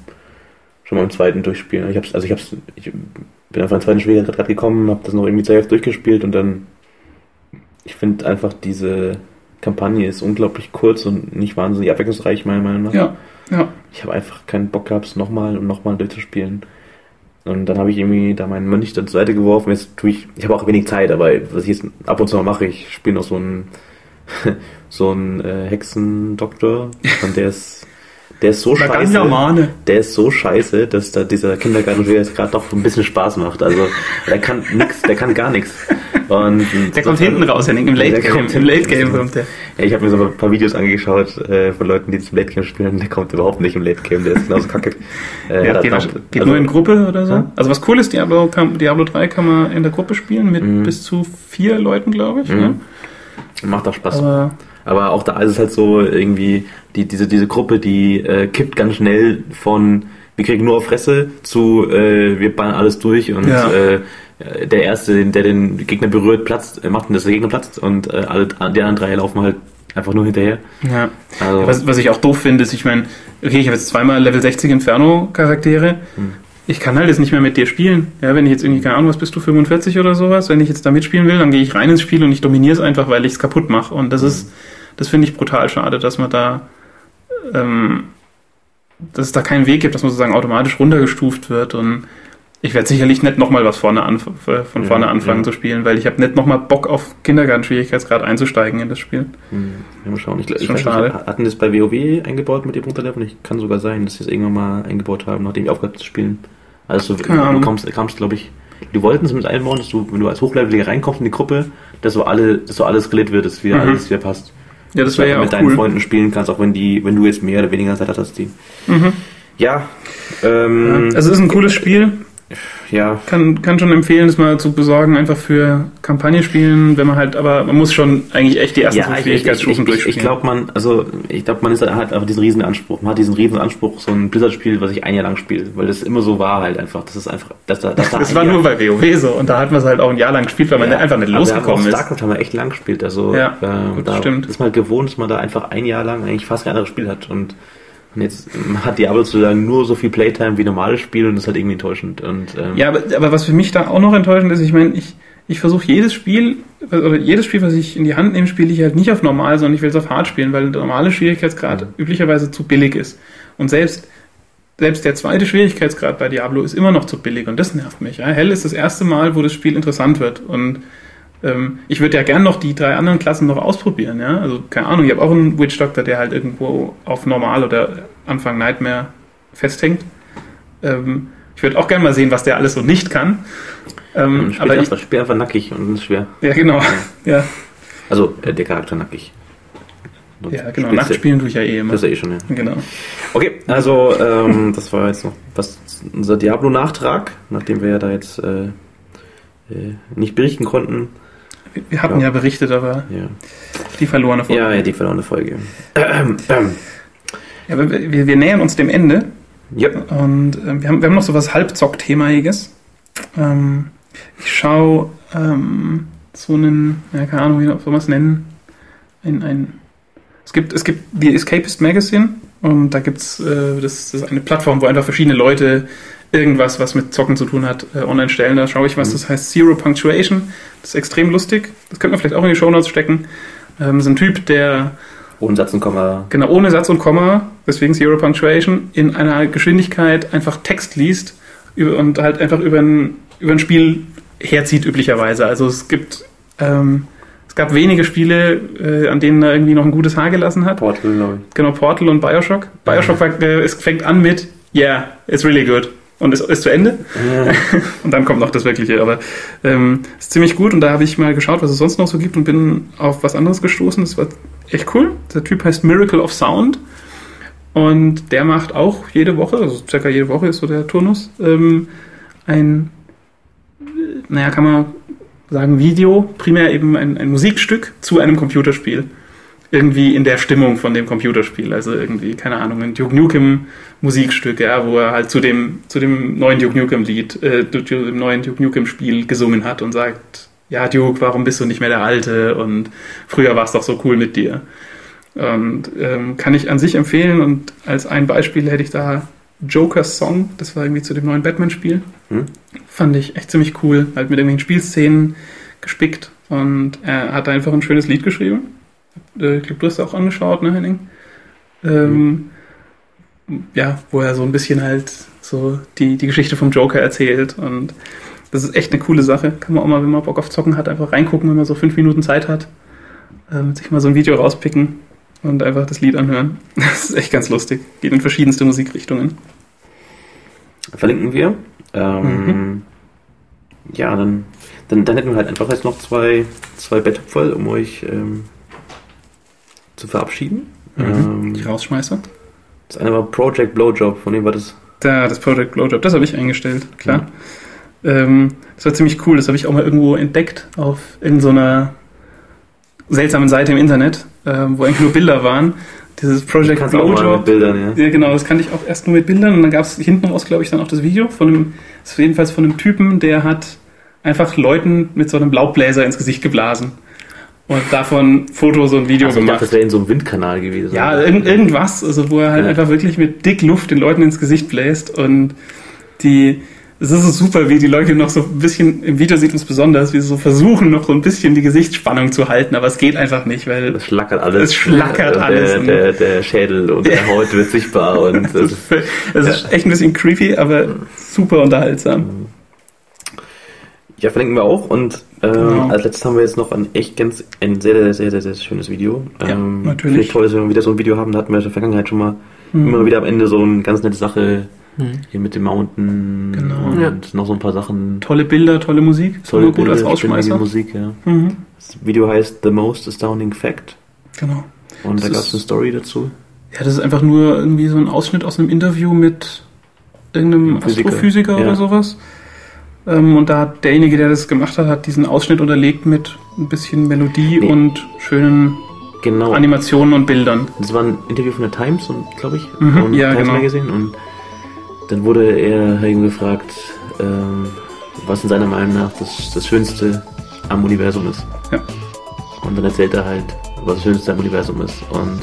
schon beim zweiten Durchspielen. Ich hab's, also ich hab's, ich bin auf einen zweiten Schwierigkeitsgrad gerade gekommen, habe das noch irgendwie zur Hälfte durchgespielt und dann ich finde einfach diese Kampagne ist unglaublich kurz und nicht wahnsinnig abwechslungsreich, meiner Meinung nach. Ja, ja. Ich habe einfach keinen Bock gehabt, es nochmal und nochmal durchzuspielen. Und dann habe ich irgendwie da meinen Mönch zur Seite geworfen. Jetzt tue ich, ich habe auch wenig Zeit, aber was ich jetzt ab und zu mal mache, ich spiele noch so einen, so einen äh, Hexendoktor und der ist, der ist so scheiße. Der ist so scheiße, dass da dieser Kindergarten jetzt gerade doch ein bisschen Spaß macht. Also der kann nix, der kann gar nichts. Und Der kommt hinten raus, Henning, im Late Game. kommt Im Late Game kommt der. ja, ich habe mir so ein paar Videos angeschaut äh, von Leuten, die zum Late Game spielen. Der kommt überhaupt nicht im Late Game, der ist genauso kacke. Äh, Ja, geht geht also- nur in Gruppe oder so. Ja. Also was cool ist, Diablo, kann, Diablo 3 kann man in der Gruppe spielen mit Mhm. bis zu vier Leuten, glaube ich. Mhm. Ne? Macht auch Spaß. Aber Aber auch da ist es halt so irgendwie, die, diese, diese Gruppe, die äh, kippt ganz schnell von wir kriegen nur auf Fresse zu äh, wir ballern alles durch und Ja. äh, der Erste, der den Gegner berührt, platzt, äh, macht, dass der Gegner platzt und äh, alle die anderen drei laufen halt einfach nur hinterher. ja. Also, Was, was ich auch doof finde, ist, ich meine, okay, ich habe jetzt zweimal Level 60 Inferno-Charaktere. Hm. Ich kann halt jetzt nicht mehr mit dir spielen. Ja, wenn ich jetzt irgendwie, keine Ahnung, was bist du, 45 oder sowas, wenn ich jetzt da mitspielen will, dann gehe ich rein ins Spiel und ich dominiere es einfach, weil ich es kaputt mache. Und das ist, das finde ich brutal schade, dass man da, ähm, dass es da keinen Weg gibt, dass man sozusagen automatisch runtergestuft wird und ich werde sicherlich nicht nochmal was vorne anf äh, von Ja, vorne anfangen ja. zu spielen, weil ich habe nicht nochmal Bock auf Kindergarten-Schwierigkeitsgrad einzusteigen in das Spiel. hm, ja, mal schauen. Ich, ich schon weiß schade. nicht, hatten das bei WoW eingebaut mit dem Runterleveln? Ich kann sogar sein, dass sie es irgendwann mal eingebaut haben, nachdem ich aufgehört habe zu spielen. Also du Ahnung. kommst, kamst, glaube ich, die wollten es mit einbauen, dass du, wenn du als Hochleveliger reinkommst in die Gruppe, dass so alle, dass so alles skaliert wird, dass wieder Mhm. alles wieder passt. Ja, das wäre ja mit auch deinen cool. Freunden spielen kannst, auch wenn die, wenn du jetzt mehr oder weniger Zeit hast als die. Mhm. Ja, ähm, Ja, also es ist ein cooles Spiel. Ja, Kann, kann schon empfehlen, das mal zu besorgen, einfach für Kampagne spielen, wenn man halt, aber man muss schon eigentlich echt die ersten ja, fünf ich, ich, ich, durchspielen. glaube, man, also ich glaube, man ist halt hat einfach diesen riesen Anspruch. Man hat diesen riesen Anspruch, so ein Blizzard-Spiel, was ich ein Jahr lang spiele, weil das immer so war halt einfach. Das ist einfach, dass da, dass da das ein war Jahr- nur bei WoW so und da hat man es halt auch ein Jahr lang gespielt, weil man Ja, einfach nicht losgekommen ist. StarCraft haben wir echt lang gespielt. Also Ja, ähm, gut, da stimmt. ist man halt gewohnt, dass man da einfach ein Jahr lang eigentlich fast kein anderes Spiel hat. Und jetzt ähm, hat Diablo sozusagen nur so viel Playtime wie normales Spiel und das ist halt irgendwie enttäuschend. Und, ähm, Ja, aber, aber was für mich da auch noch enttäuschend ist, ich meine, ich, ich versuche jedes Spiel, oder jedes Spiel, was ich in die Hand nehme, spiele ich halt nicht auf normal, sondern ich will es auf hart spielen, weil der normale Schwierigkeitsgrad Mhm. üblicherweise zu billig ist. Und selbst, selbst der zweite Schwierigkeitsgrad bei Diablo ist immer noch zu billig und das nervt mich. Ja. Hell ist das erste Mal, wo das Spiel interessant wird und ähm, ich würde ja gern noch die drei anderen Klassen noch ausprobieren, ja. Also, keine Ahnung, ich habe auch einen Witch Doctor, der halt irgendwo auf normal oder Anfang Nightmare festhängt. Ähm, ich würde auch gerne mal sehen, was der alles so nicht kann. Ähm, aber ich, spiel einfach nackig und ist schwer. ja, genau. Ja, Also äh, der Charakter nackig. Und ja genau. spielst du- Nachtspielen tue ich ja eh immer. Das ist ja eh schon, ja. Genau. Okay, also ähm, das war jetzt noch was unser Diablo-Nachtrag, nachdem wir ja da jetzt äh, äh, nicht berichten konnten. Wir- hatten Ja. ja berichtet, aber Ja, die verlorene Folge. ja, ja die verlorene Folge. Ähm, ähm. Ja, aber wir, wir nähern uns dem Ende Ja, und ähm, wir, haben, wir haben noch so was Halbzock-Themaiges. Ähm, ich schaue ähm, so einen, ja, keine Ahnung, wie soll man es nennen? Ein, ein, es, gibt, es gibt die Escapist Magazine und da gibt es, äh, das, das ist eine Plattform, wo einfach verschiedene Leute irgendwas, was mit Zocken zu tun hat, äh, online stellen. Da schaue ich, was Mhm. das heißt, Zero Punctuation. Das ist extrem lustig. Das könnte man vielleicht auch in die Shownotes stecken. Ähm, das ist ein Typ, der ohne Satz und Komma. genau ohne Satz und Komma, deswegen Zero Punctuation, in einer Geschwindigkeit einfach Text liest und halt einfach über ein, über ein Spiel herzieht üblicherweise. Also es gibt ähm, es gab wenige Spiele, äh, an denen er irgendwie noch ein gutes Haar gelassen hat. Portal, glaube ich. Genau, Portal und Bioshock. Bioshock war, äh, es fängt an mit Yeah, it's really good. Und ist, ist zu Ende. und dann kommt noch das Wirkliche. Aber ähm, ist ziemlich gut und da habe ich mal geschaut, was es sonst noch so gibt und bin auf was anderes gestoßen. Das war echt cool. Der Typ heißt Miracle of Sound und der macht auch jede Woche, also circa jede Woche ist so der Turnus, ähm, ein, naja, kann man sagen, Video, primär eben ein, ein Musikstück zu einem Computerspiel irgendwie in der Stimmung von dem Computerspiel. Also irgendwie, keine Ahnung, ein Duke Nukem Musikstück, ja, wo er halt zu dem, zu dem neuen Duke Nukem Lied, äh, zu dem neuen Duke Nukem Spiel gesungen hat und sagt, ja, Duke, warum bist du nicht mehr der Alte? Und früher war es doch so cool mit dir. Und ähm, kann ich an sich empfehlen und als ein Beispiel hätte ich da Joker's Song, das war irgendwie zu dem neuen Batman-Spiel. Hm. Fand ich echt ziemlich cool, halt mit irgendwelchen Spielszenen gespickt und er hat einfach ein schönes Lied geschrieben äh, ich glaube, du hast auch angeschaut, ne, Henning? Ähm, mhm. Ja, wo er so ein bisschen halt so die, die Geschichte vom Joker erzählt und das ist echt eine coole Sache. Kann man auch mal, wenn man Bock auf Zocken hat, einfach reingucken, wenn man so fünf Minuten Zeit hat, ähm, sich mal so ein Video rauspicken und einfach das Lied anhören. Das ist echt ganz lustig. Geht in verschiedenste Musikrichtungen. Verlinken wir. Ähm, mhm. Ja, dann, dann, dann hätten wir halt einfach jetzt noch zwei, zwei Bett voll, um euch ähm, zu verabschieden. Mhm. Ähm, die Rausschmeißer. Das eine war Project Blowjob, von wem war das? Da, das Project Blowjob, das habe ich eingestellt, klar. Mhm. Ähm, das war ziemlich cool, das habe ich auch mal irgendwo entdeckt auf in so einer seltsamen Seite im Internet, äh, wo eigentlich nur Bilder waren. Dieses Project Blowjob. Bildern, ja. ja, genau, das kannte ich auch erst nur mit Bildern und dann gab es hinten raus, glaube ich, dann auch das Video von einem, das ist jedenfalls von einem Typen, der hat einfach Leuten mit so einem Laubbläser ins Gesicht geblasen und davon Fotos und Video also gemacht. Ich dachte, das wäre in so einem Windkanal gewesen. Ja, irgend, irgendwas, also wo er halt ja. einfach wirklich mit dick Luft den Leuten ins Gesicht bläst und die, es ist so super, wie die Leute noch so ein bisschen, im Video sieht es besonders, wie sie so versuchen, noch so ein bisschen die Gesichtsspannung zu halten, aber es geht einfach nicht, weil es schlackert alles. Es schlackert der, alles. Der, der, Schädel und der Haut wird sichtbar und es ist, es ist echt ein bisschen creepy, aber super unterhaltsam. Ja, verlinken wir auch und ähm, genau. Als letztes haben wir jetzt noch ein echt ganz, ein sehr, sehr, sehr, sehr, sehr schönes Video. Ja, ähm, natürlich. Vielleicht toll, dass wir wieder so ein Video haben, da hatten wir in der Vergangenheit schon mal mhm. immer wieder am Ende so eine ganz nette Sache mhm. hier mit dem Mountain genau. und ja. noch so ein paar Sachen. Tolle Bilder, tolle Musik. Tolle gut Bilder, als Ausschmeißer. Musik, ja. Mhm. Das Video heißt The Most Astounding Fact. Genau. Und das da gab es eine Story dazu. Ja, das ist einfach nur irgendwie so ein Ausschnitt aus einem Interview mit irgendeinem Physiker. Astrophysiker ja. oder sowas. Ähm, und da hat derjenige, der das gemacht hat, hat diesen Ausschnitt unterlegt mit ein bisschen Melodie nee. und schönen genau. Animationen und Bildern. Das war ein Interview von der Times, glaube ich, mhm, und ja, Times genau. Magazine. Und dann wurde er ihm gefragt, ähm, was in seiner Meinung nach das, das Schönste am Universum ist. Ja. Und dann erzählt er halt, was das Schönste am Universum ist. Und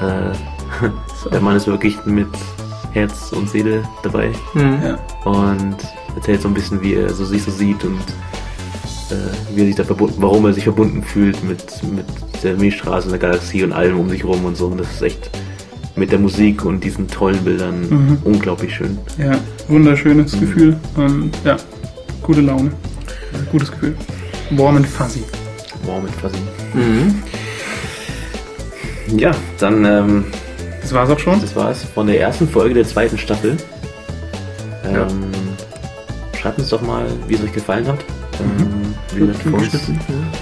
äh, so. der Mann ist wirklich mit Herz und Seele dabei. Mhm. Ja. Und erzählt so ein bisschen, wie er so sich so sieht und äh, wie er sich da verbunden, warum er sich verbunden fühlt mit, mit der Milchstraße und der Galaxie und allem um sich rum und so. Und das ist echt mit der Musik und diesen tollen Bildern mhm. unglaublich schön. Ja, wunderschönes mhm. Gefühl. Und ja, gute Laune. Gutes Gefühl. Warm and fuzzy. Warm and fuzzy. Mhm. Ja, dann. Ähm, das war's auch schon? Das war's von der ersten Folge der zweiten Staffel. Ähm, ja. Schreibt uns doch mal, wie es euch gefallen hat. Mhm. Ähm, für, uns,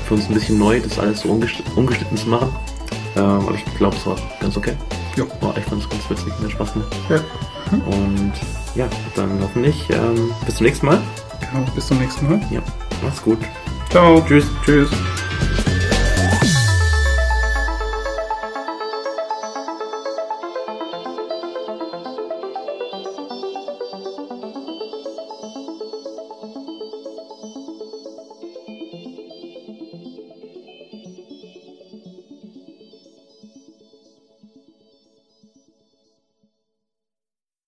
für, uns, ein bisschen neu, das alles so ungeschnitten zu machen. Ähm, aber ich glaube, es war ganz okay. Ja. War echt ganz, ganz witzig, mir Spaß gemacht. Ja. Mhm. Und ja, dann hoffentlich ähm, bis zum nächsten Mal. Genau, bis zum nächsten Mal. Ja, macht's gut. Ciao. Tschüss. Tschüss.